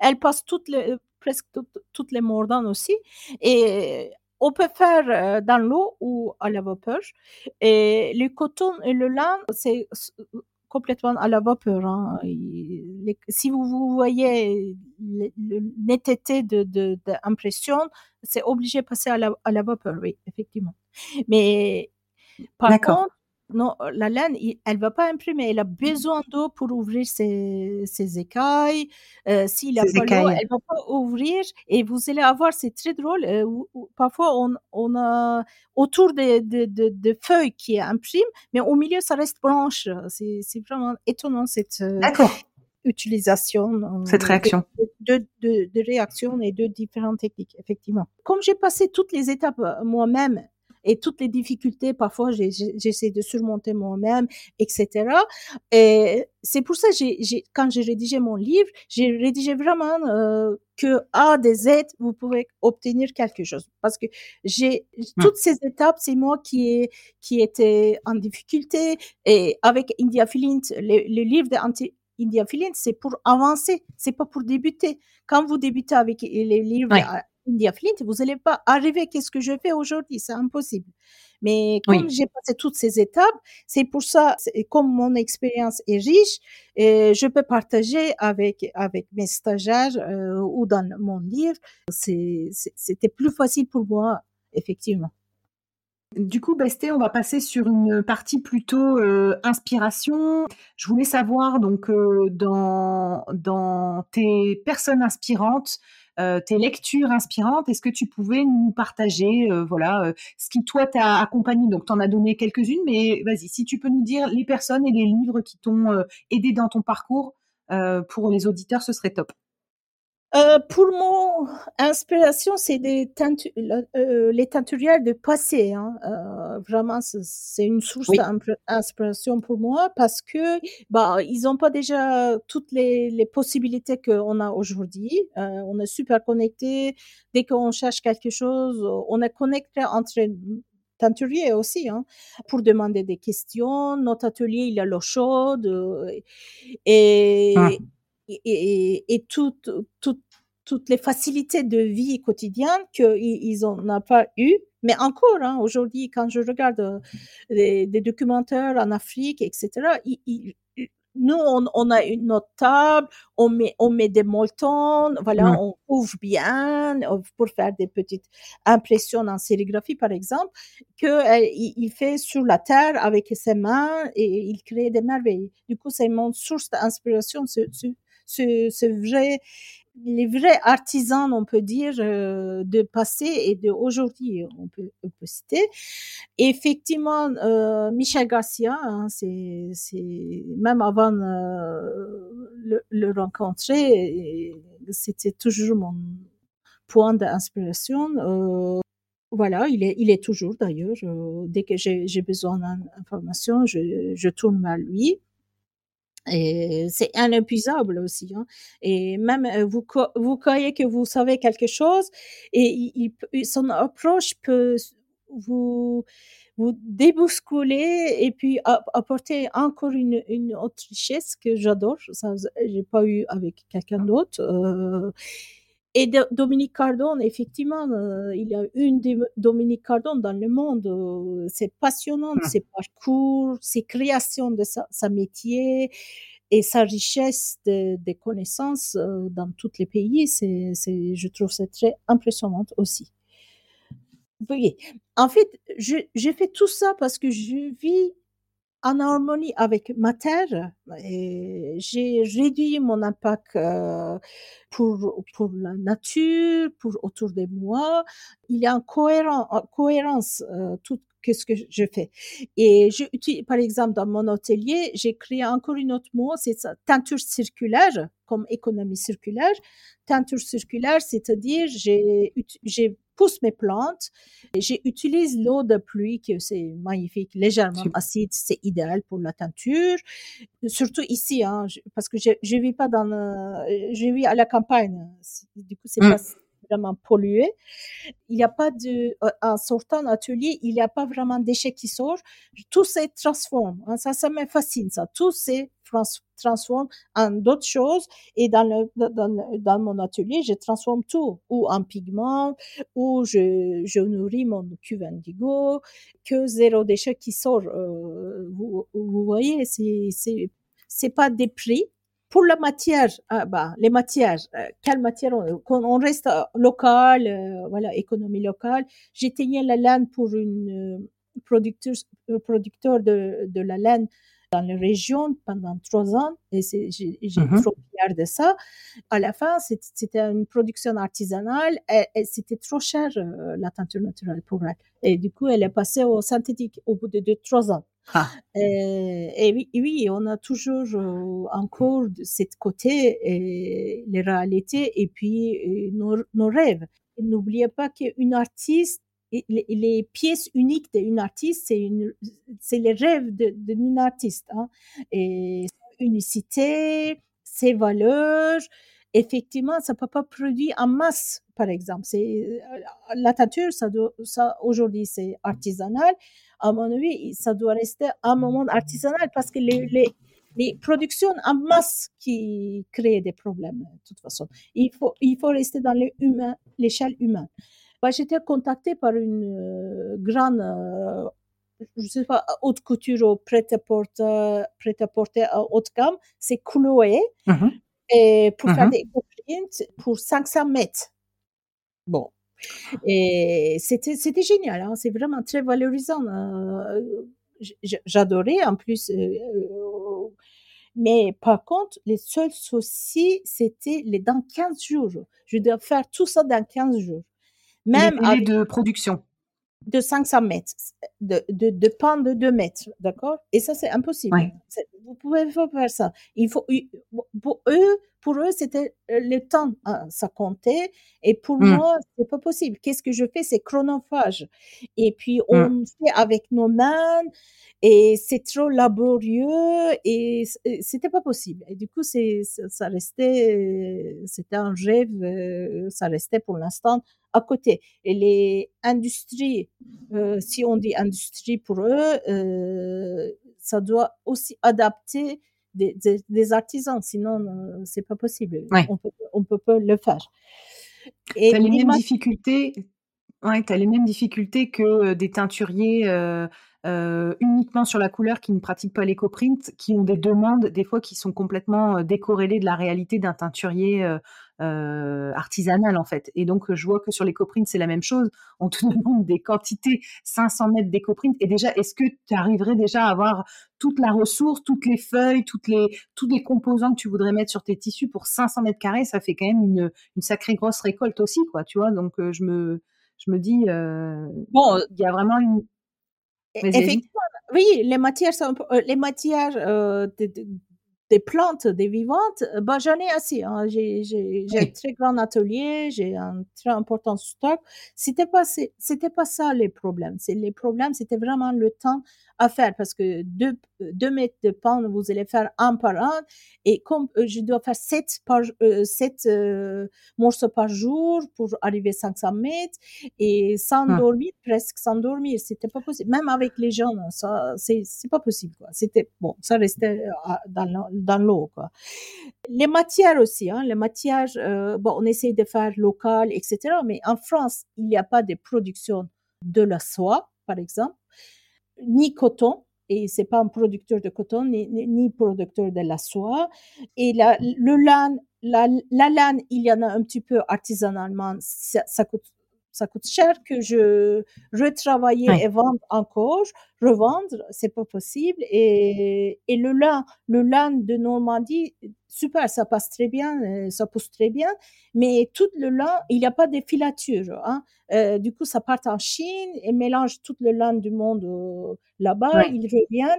elle passe toutes les, presque toutes les mordanes aussi. Et on peut faire euh, dans l'eau ou à la vapeur. Et le coton et le lin, c'est complètement à la vapeur. Hein. si vous, voyez le, netteté d'impression, de, c'est obligé de passer à la, à la vapeur, oui, effectivement. Mais par contre, non, la laine, elle va pas imprimer. Elle a besoin d'eau pour ouvrir ses, ses écailles. Euh, S'il a pas l'eau, elle va pas ouvrir. Et vous allez avoir, c'est très drôle. Euh, parfois, on, on a autour des de, de, de, feuilles qui impriment, mais au milieu, ça reste blanche. C'est vraiment étonnant cette euh, utilisation. Euh, cette réaction. De, de, de, réaction et de différentes techniques, effectivement. Comme j'ai passé toutes les étapes euh, moi-même et toutes les difficultés, parfois j'essaie de surmonter moi-même, etc. Et c'est pour ça, j'ai, quand j'ai rédigé mon livre, j'ai rédigé vraiment euh, que A des Z, vous pouvez obtenir quelque chose. Parce que j'ai mmh. toutes ces étapes, c'est moi qui est, qui était en difficulté. Et avec India Philint, le, livre de India Philint, c'est pour avancer, c'est pas pour débuter. Quand vous débutez avec les livres India Flint, vous n'allez pas arriver qu'est-ce que je fais aujourd'hui, c'est impossible. Mais comme j'ai passé toutes ces étapes, c'est pour ça, comme mon expérience est riche, et je peux partager avec avec mes stagiaires euh, ou dans mon livre. C'était plus facile pour moi, effectivement. Du coup, Besté, on va passer sur une partie plutôt euh, inspiration. Je voulais savoir donc euh, dans dans tes personnes inspirantes, euh, tes lectures inspirantes. Est-ce que tu pouvais nous partager, euh, voilà, euh, ce qui toi t'a accompagné? Donc, tu en as donné quelques-unes, mais vas-y, si tu peux nous dire les personnes et les livres qui t'ont aidé dans ton parcours pour les auditeurs, ce serait top. Euh, pour mon inspiration, c'est des euh, les teinturières de passé. Hein. Euh, vraiment, c'est une source d'inspiration pour moi parce que bah ils n'ont pas déjà toutes les, les possibilités qu'on a aujourd'hui. Euh, on est super connecté. Dès qu'on cherche quelque chose, on est connecté entre teinturiers aussi, hein, pour demander des questions. Notre atelier, il a l'eau chaude et, ah et, et, toutes, toutes les facilités de vie quotidienne qu'ils n'ont pas eu. Mais encore, hein, aujourd'hui, quand je regarde euh, des, documentaires en Afrique, etc., nous, on, a une notre table, on met, on met des molletons, voilà, on ouvre bien euh, pour faire des petites impressions en sérigraphie, par exemple, que euh, il, fait sur la terre avec ses mains et il crée des merveilles. Du coup, c'est mon source d'inspiration, ce, ce, ce, vrai les vrais artisans, on peut dire, euh, de passé et de aujourd'hui, on peut, on peut citer. effectivement, euh, Michel Garcia, hein, c'est, c'est même avant euh, le, rencontrer, c'était toujours mon point d'inspiration. Euh, voilà, il est, il est toujours d'ailleurs. dès que j'ai, j'ai besoin d'informations, je, je tourne vers lui. Et c'est inépuisable aussi. Hein. Et même euh, vous, croyez que vous savez quelque chose et son approche peut vous vous débousculer et puis apporter encore une, une autre richesse que j'adore. Ça, j'ai pas eu avec quelqu'un d'autre. Euh, et Dominique Cardone, effectivement, euh, il y a une Dominique Cardone dans le monde. Euh, c'est passionnant, mmh. ses parcours, ses créations de sa, sa métier et sa richesse de, de connaissances euh, dans tous les pays. C'est, je trouve c'est très impressionnant aussi. Vous voyez, en fait, j'ai fait tout ça parce que je vis en harmonie avec ma terre. J'ai réduit mon impact euh, pour, pour la nature, pour autour de moi. Il y a une cohérence euh, tout ce que je fais. Et je par exemple, dans mon atelier, j'ai créé encore une autre mot, c'est teinture circulaire, comme économie circulaire. Teinture circulaire, c'est-à-dire j'ai pousse mes plantes. J'utilise l'eau de pluie, que c'est magnifique, légèrement acide, c'est idéal pour la teinture. Surtout ici, hein, parce que je, je vis pas dans, je vis à la campagne. Du coup, c'est mmh. pas vraiment pollué. Il n'y a pas de, euh, en sortant d'atelier, il n'y a pas vraiment de déchets qui sortent. Tout se transforme. Hein. Ça, ça me fascine, ça. Tout se transforme en d'autres choses. Et dans, le, dans, dans mon atelier, je transforme tout. Ou en pigment, ou je, je nourris mon cuve indigo, que zéro déchet qui sort. Euh, vous, voyez, c'est, c'est, pas des prix, pour la matière, ah, bah, les matières, euh, quelle matière on, on reste euh, local, euh, voilà, économie locale. J'ai teigné la laine pour une producteur, producteur de, de la laine dans la région pendant trois ans et j'ai mmh trop fière de ça. À la fin, c'était une production artisanale et, c'était trop cher la teinture naturelle pour elle. Et du coup, elle est passée au synthétique au bout de deux, trois ans. Ah. Et, oui, oui, on a toujours euh, encore de cette côté et les réalités et puis nos, nos rêves. N'oubliez pas qu'une artiste, les, pièces uniques d'une artiste, c'est les rêves d'une artiste. Hein. Et unicité, ses valeurs, effectivement, ça peut pas produire en masse, par exemple. C'est la teinture, ça, aujourd'hui c'est artisanal, à mon avis, ça doit rester un moment artisanal parce que les, productions en masse qui créent des problèmes, de toute façon. Il faut rester dans l'échelle humaine. Bah, J'étais contactée par une euh, grande, euh, je sais pas, haute couture au prêt-à-porter, prêt-à-porter haute gamme, c'est Chloé, mm-hmm. et pour faire mm-hmm. des prints pour 500 mètres. Bon, et c'était, c'était génial, hein, c'est vraiment très valorisant. Euh, j'adorais en plus. Euh, mais par contre, les seuls soucis, c'était les dans 15 jours. Je dois faire tout ça dans 15 jours. Même les de production de 500 mètres, de, de, de de 2 mètres, d'accord? Et ça, c'est impossible. Vous pouvez pas faire ça. Il faut, pour eux, pour eux, c'était euh, le temps, hein, ça comptait. Et pour mmh. moi, c'est pas possible. Qu'est-ce que je fais? C'est chronophage. Et puis, on fait avec nos mains et c'est trop laborieux et c'était pas possible. Et du coup, c'est, ça restait, c'était un rêve, euh, ça restait pour l'instant à côté. Et les industries, euh, si on dit industrie pour eux, euh, ça doit aussi adapter des, des, artisans, sinon euh, c'est pas possible. On peut, on peut pas le faire. Et les mêmes difficultés. Ouais, tu as les mêmes difficultés que des teinturiers uniquement sur la couleur qui ne pratiquent pas l'éco-print, qui ont des demandes des fois qui sont complètement décorrélées de la réalité d'un teinturier artisanal en fait. Et donc je vois que sur l'éco-print c'est la même chose. On te *laughs* demande des quantités 500 mètres d'éco-print. Et déjà, est-ce que tu arriverais déjà à avoir toute la ressource, toutes les feuilles, toutes les, tous les composants que tu voudrais mettre sur tes tissus pour 500 mètres carrés? Ça fait quand même une, une sacrée grosse récolte aussi, quoi. Tu vois, donc je me je me dis, bon, il y a vraiment une, Effectivement, oui, les matières, sont, les matières euh, des plantes, des vivantes, bah, j'en ai assez. Hein. J'ai, un très grand atelier, j'ai un très important stock. C'était pas, c'était pas ça les problèmes. C'est les problèmes, c'était vraiment le temps à faire parce que deux, deux mètres de pain, vous allez faire un par un. Et comme euh, je dois faire sept, par, euh, sept euh, morceaux par jour pour arriver à 500 mètres et sans ah. dormir, presque sans dormir, c'était pas possible. Même avec les jeunes, ça, c'est, c'est pas possible, quoi. C'était, bon, ça restait dans, dans l'eau, quoi. Les matières aussi, hein, les matières, bon, on essaie de faire local, etc. Mais en France, il n'y a pas de production de la soie, par exemple ni coton, et c'est pas un producteur de coton ni, ni, producteur de la soie. Et la, le lin, la, la laine, il y en a un petit peu artisanalement, ça, ça coûte ça coûte cher que je retravailler et vendre encore, revendre, c'est pas possible. Et, et le lin, le lin de Normandie, super, ça passe très bien, euh, ça pousse très bien, mais tout le lin, il n'y a pas de filature. Hein. Euh, du coup, ça part en Chine et mélange tout le lin du monde euh, là-bas, il revient.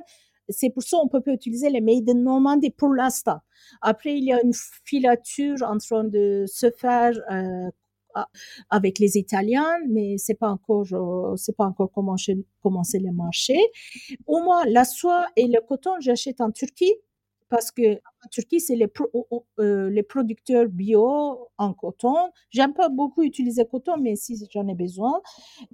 C'est pour ça qu'on peut pas utiliser les made in Normandie pour l'instant. Après, il y a une filature en train de se faire euh, avec les Italiens, mais c'est pas encore, c'est pas encore commencé, commencé le marché. Au moins, la soie et le coton, j'achète en Turquie parce que en Turquie, c'est les, euh, les producteurs bio en coton. J'aime pas beaucoup utiliser coton, mais si j'en ai besoin.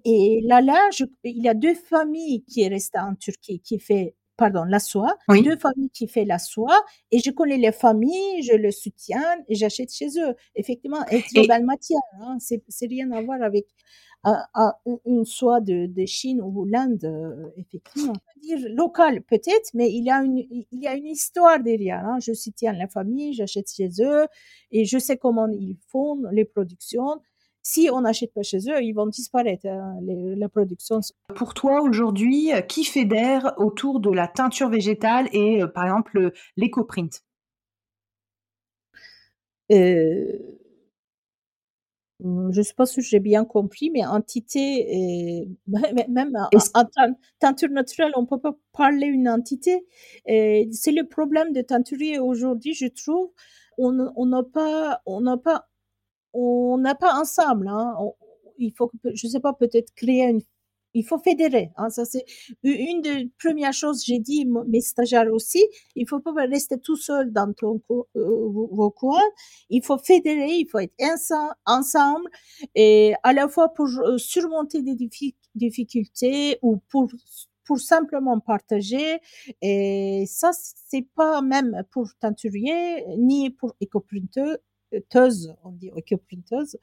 Et là, là, il y a deux familles qui restent en Turquie, qui fait pardon, la soie, deux familles qui font la soie, et je connais les familles, je le soutiens et j'achète chez eux. Effectivement, et belle matière, hein, c'est, rien à voir avec une soie de, de Chine ou l'Inde, euh, effectivement. Dire local peut-être, mais il y a une, il y a une histoire derrière. Hein. Je soutiens la famille, j'achète chez eux et je sais comment ils font les productions si on n'achète pas chez eux, ils vont disparaître, hein, la production. Pour toi, aujourd'hui, qui fédère autour de la teinture végétale et, euh, par exemple, l'éco-print? Euh, je ne sais pas si j'ai bien compris, mais entité, *laughs* même en, teinture naturelle, on ne peut pas parler une entité? C'est le problème de teinturier aujourd'hui, je trouve. On n'a pas, on n'a pas on n'a pas ensemble. Hein. il faut, je sais pas, peut-être créer une il faut fédérer. Hein, ça c'est une des premières choses. J'ai dit mes stagiaires aussi. Il faut pas rester tout seul dans ton euh, vos coins. Il faut fédérer. Il faut être ensemble et à la fois pour euh, surmonter des difficultés ou pour pour simplement partager. Et ça, c'est pas même pour teinturier ni pour écoprinteur on dit printeuse.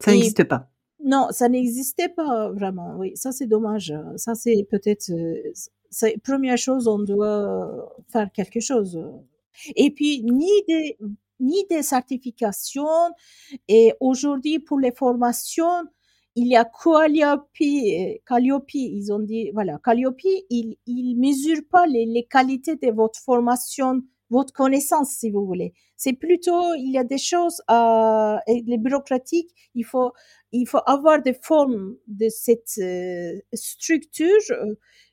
Ça n'existe pas. Non, ça n'existait pas vraiment. Oui, ça c'est dommage. Ça c'est peut-être euh, première chose, on doit faire quelque chose. Et puis ni des ni des certifications. Et aujourd'hui pour les formations, il y a Calliope, Calliope, ils ont dit, voilà, Calliope, il, il mesure pas les, les qualités de votre formation votre connaissance, si vous voulez. C'est plutôt, il y a des choses, euh, les bureaucratiques, il faut, il faut avoir des formes de cette euh, structure.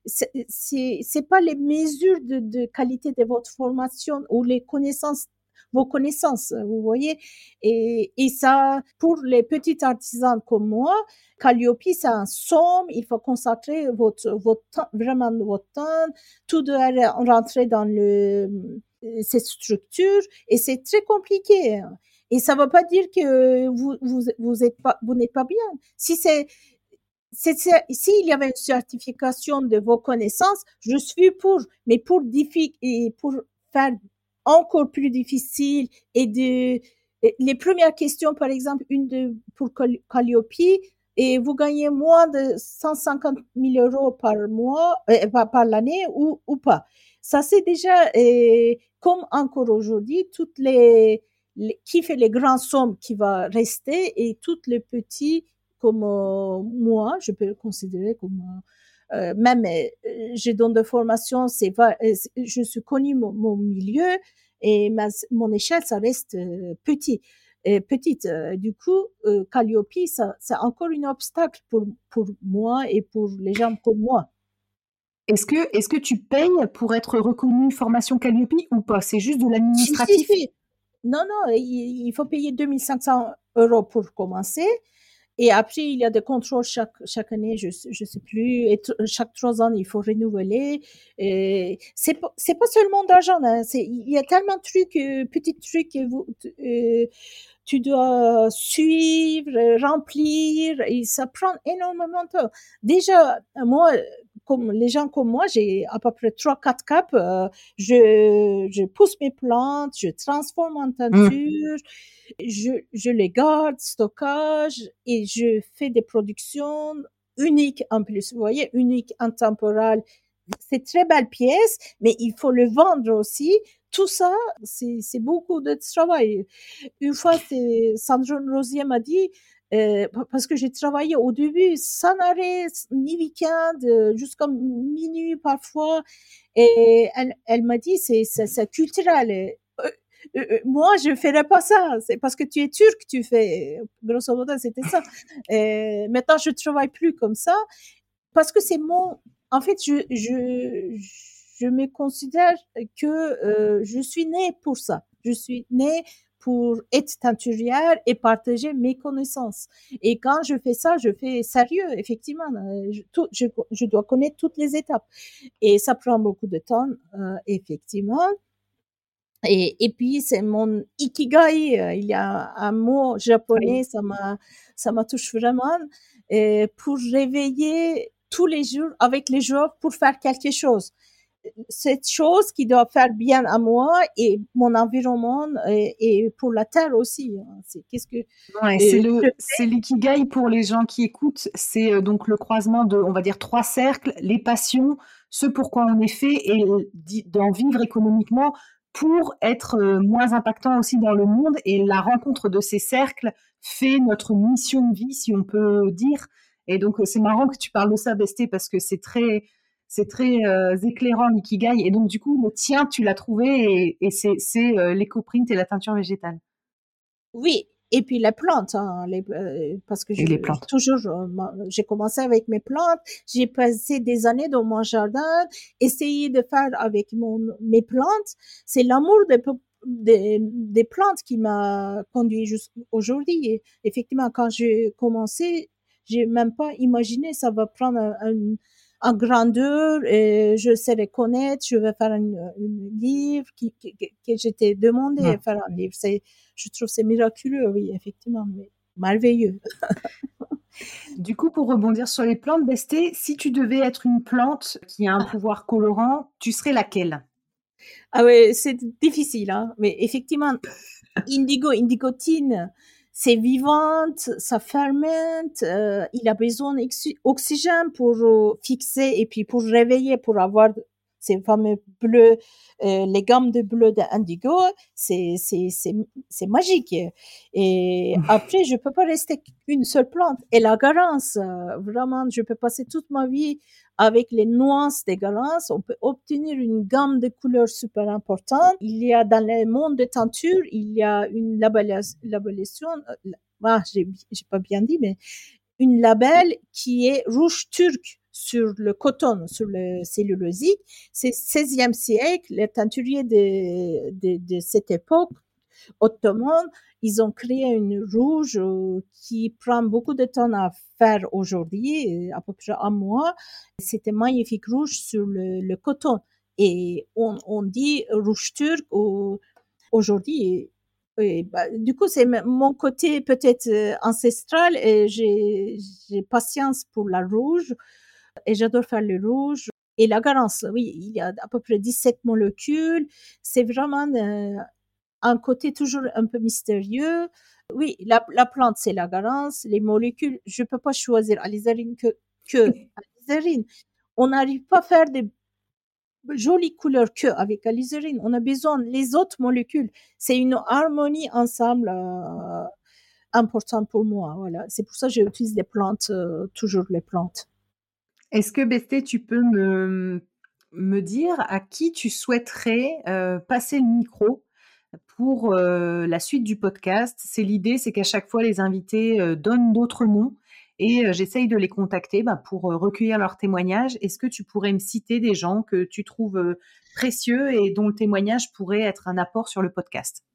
C'est, c'est pas les mesures de, de qualité de votre formation ou les connaissances vos connaissances, vous voyez. Et, et ça, pour les petits artisans comme moi, Calliope, c'est un somme, il faut consacrer votre, votre temps, vraiment votre temps, tout doit rentrer dans le, cette structure et c'est très compliqué. Hein. Et ça ne veut pas dire que vous n'êtes pas bien. Si c'est s'il y avait une certification de vos connaissances, je suis pour, mais pour faire encore plus difficile et les premières questions, par exemple, une pour Calliope, et vous gagnez moins de 150 000 euros par mois, euh, par, l'année ou pas. Ça, c'est déjà, et comme encore aujourd'hui, toutes les, qui fait les grandes sommes qui va rester et toutes les petits comme euh, moi, je peux le considérer comme euh, même euh, je donne de formation, c'est je suis connu mon, milieu et mon échelle ça reste petit petite. Du coup, Calliope, c'est encore un obstacle pour, pour moi et pour les gens comme moi. Est-ce que, est-ce que tu payes pour être reconnu formation Calliope ou pas? C'est juste de l'administratif? Non, non, il, faut payer 2500 euros pour commencer. Et après, il y a des contrôles chaque, chaque année, je je sais plus, et chaque trois ans, il faut renouveler. C'est pas, pas seulement d'argent, hein, il y a tellement de trucs, euh, petits trucs que euh, tu dois suivre, remplir, et ça prend énormément de temps. Déjà, moi, comme les gens comme moi, j'ai à peu près trois, quatre caps. Euh, je, je pousse mes plantes, je transforme en mmh. teinture, je, je les garde, stockage, et je fais des productions uniques en plus. Vous voyez, uniques, intemporales. C'est très belle pièce, mais il faut le vendre aussi. Tout ça, c'est beaucoup de travail. Une fois, Sandrine Rosier m'a dit, parce que j'ai travaillé au début sans arrêt, ni week-end, jusqu'à minuit parfois. Et elle, m'a dit, c'est, culturel. Moi, je ne ferais pas ça. C'est parce que tu es turc, tu fais. Grosso modo, c'était ça. maintenant, je travaille plus comme ça parce que c'est mon. En fait, je, je, je me considère que je suis née pour ça. Je suis née pour être teinturière et partager mes connaissances. Et quand je fais ça, je fais sérieux, effectivement. Euh, je, je, dois connaître toutes les étapes. Et ça prend beaucoup de temps, euh, effectivement. Et, et puis, c'est mon ikigai. Euh, il y a un mot japonais, ça m'a, ça m'a touché vraiment. Et pour réveiller tous les jours avec les jours pour faire quelque chose cette chose qui doit faire bien à moi et mon environnement et, pour la terre aussi. Hein. C'est qu'est-ce que c'est le c'est l'ikigai pour les gens qui écoutent. C'est euh, donc le croisement de on va dire trois cercles les passions, ce pourquoi on est fait et d'en vivre économiquement pour être euh, moins impactant aussi dans le monde. Et la rencontre de ces cercles fait notre mission de vie, si on peut dire. Et donc c'est marrant que tu parles de ça, Besté, parce que c'est très c'est très euh, éclairant l'ikigai. Et donc, du coup, le tien, tu l'as trouvé et, c'est, c'est euh, l'éco-print et la teinture végétale. Oui, et puis les plantes, hein, les, euh, parce que les plantes. toujours, j'ai commencé avec mes plantes, j'ai passé des années dans mon jardin, essayer de faire avec mon, mes plantes. C'est l'amour des, des, plantes qui m'a conduit jusqu'aujourd'hui. Effectivement, quand j'ai commencé, j'ai même pas imaginé ça va prendre un en grandeur et je sais reconnaître, je vais faire un, livre qui, que j'étais demandé de faire un livre. C'est, je trouve c'est miraculeux, oui, effectivement, mais merveilleux. *laughs* du coup, pour rebondir sur les plantes, Besté, si tu devais être une plante qui a un ah. pouvoir colorant, tu serais laquelle? Ah ouais, c'est difficile, hein, mais effectivement, indigo, indigotine, c'est vivante, ça fermente, euh, il a besoin d'oxygène pour euh, fixer et puis pour réveiller, pour avoir ces fameux bleus, euh, les gammes de bleu d'indigo, c'est, c'est, c'est, c'est magique. Et *laughs* après, je peux pas rester qu'une seule plante. Et la garance, vraiment, je peux passer toute ma vie avec les nuances des galances, on peut obtenir une gamme de couleurs super importante. Il y a dans le monde de teinture, il y a une labellation, euh, ah, j'ai, pas bien dit, mais une label qui est rouge turc sur le coton, sur le cellulosique. C'est 16e siècle, les teinturiers de, cette époque ottomane ils ont créé une rouge qui prend beaucoup de temps à faire aujourd'hui, à peu près un mois. C'était magnifique rouge sur le, coton. Et on, on, dit rouge turc aujourd'hui. Bah, du coup, c'est mon côté peut-être euh, ancestral et j'ai patience pour la rouge et j'adore faire le rouge. Et la garance, oui, il y a à peu près 17 molécules. C'est vraiment euh, un côté toujours un peu mystérieux. Oui, la, la plante, c'est la garance. Les molécules, je peux pas choisir alizarine que, que *laughs* alizarine. On n'arrive pas à faire des jolies couleurs que avec alizarine. On a besoin les autres molécules. C'est une harmonie ensemble euh, importante pour moi. Voilà. C'est pour ça que j'utilise les plantes, euh, toujours les plantes. Est-ce que Besté, tu peux me, me dire à qui tu souhaiterais euh, passer le micro pour euh, la suite du podcast? C'est l'idée, c'est qu'à chaque fois, les invités euh, donnent d'autres noms et j'essaye de les contacter bah, pour recueillir leurs témoignages. Est-ce que tu pourrais me citer des gens que tu trouves précieux et dont le témoignage pourrait être un apport sur le podcast?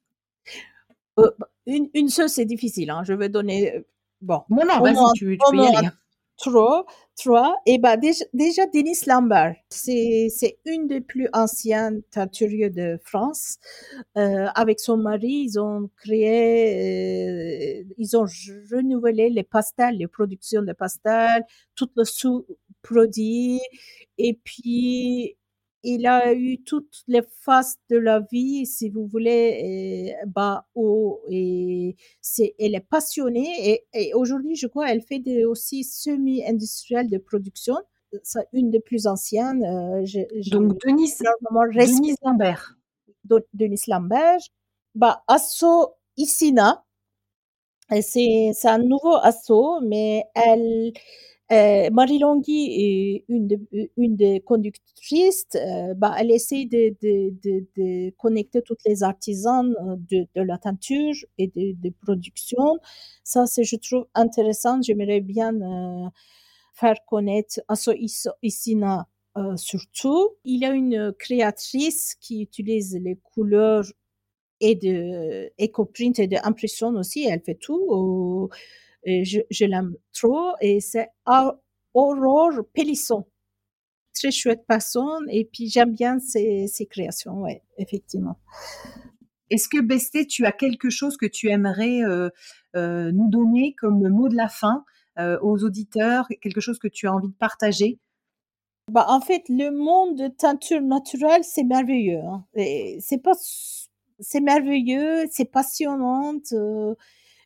Bah, une, une seule, c'est difficile. Hein. Je vais donner. Bon. Non, non, vas-y, tu, tu peux y aller trois, trois. Et bah déjà, déjà Denis Lambert, c'est c'est une des plus anciennes teinturiers de France. Euh, avec son mari, ils ont créé, euh, ils ont renouvelé les pastels, les productions de pastels, tout le sous-produit. Et puis il a eu toutes les phases de la vie, si vous voulez, bas, haut, et c'est, elle est passionnée. Et, aujourd'hui, je crois, elle fait des, aussi semi-industriel de production. C'est une des plus anciennes. Euh, Donc, Denis, Denis Lambert. Denis Lambert. Bah, Asso Isina. C'est, c'est un nouveau assaut, mais elle, euh, Marie Longhi, une, de, une des conductrices, euh, bah, elle essaie de, de, de, connecter toutes les artisans euh, de, la teinture et de, production. Ça, c'est, je trouve intéressant. J'aimerais bien euh, faire connaître Asso Isina surtout. Il y a une créatrice qui utilise les couleurs et de éco-print et d'impression aussi. Elle fait tout je, l'aime trop et c'est Aurore Pélisson. Très chouette personne et puis j'aime bien ses, créations, ouais, effectivement. Est-ce que Besté, tu as quelque chose que tu aimerais euh, euh, nous donner comme mot de la fin euh, aux auditeurs, quelque chose que tu as envie de partager? Bah, en fait, le monde de teinture naturelle, c'est merveilleux. Hein. C'est c'est merveilleux, c'est passionnant.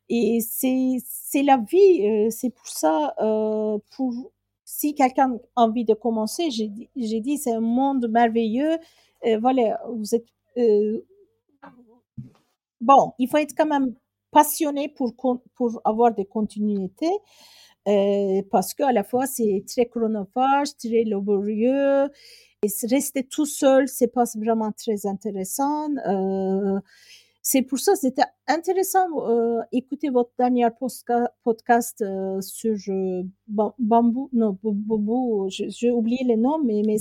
Et c'est la vie. Euh, c'est pour ça, euh, pour si quelqu'un a envie de commencer, j'ai j'ai dit c'est un monde merveilleux. Euh, voilà, vous êtes bon. Il faut être quand même passionné pour pour avoir des continuités. Euh, parce qu'à la fois c'est très chronophage, très laborieux, et rester tout seul, c'est pas vraiment très intéressant. C'est pour ça c'était intéressant euh, écouter votre dernier podcast euh, sur euh, bambou non bambou j'ai oublié le nom mais mais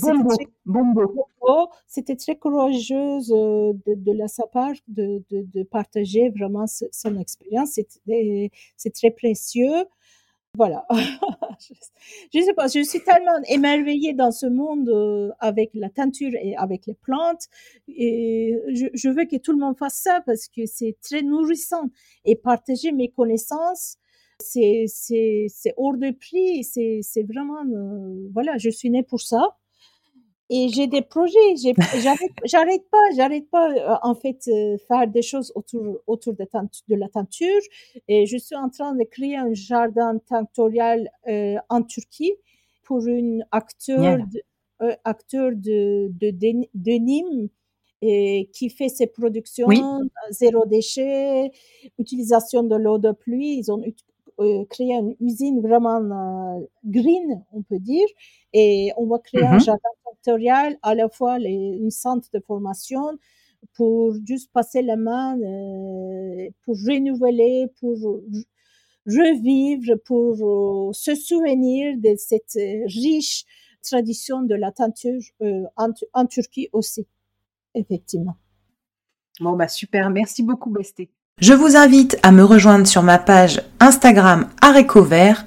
c'était très, courageuse euh, de, de la sa part de, de, de partager vraiment son expérience. C'est c'est très précieux voilà. *laughs* je sais pas, je suis tellement émerveillée dans ce monde euh, avec la teinture et avec les plantes. Et je, je, veux que tout le monde fasse ça parce que c'est très nourrissant. Et partager mes connaissances, c'est, c'est, hors de prix. C'est, c'est vraiment, euh, voilà, je suis née pour ça et j'ai des projets. *laughs* J'arrête, pas, j'arrête pas euh, en fait euh, faire des choses autour autour de, de, la teinture. Et je suis en train de créer un jardin tinctorial euh, en Turquie pour une acteur de, euh, acteur de de, de, Nîmes et qui fait ses productions zéro déchet, utilisation de l'eau de pluie. Ils ont euh, créer une usine vraiment euh, green, on peut dire, et on va créer un mm-hmm. jardin sectoriel, à la fois les, une centre de formation pour juste passer la main, euh, pour renouveler, pour revivre, pour se souvenir de cette riche tradition de la teinture en, en Turquie aussi, effectivement. Bon, bah super, merci beaucoup Besté. Je vous invite à me rejoindre sur ma page Instagram Arécovert,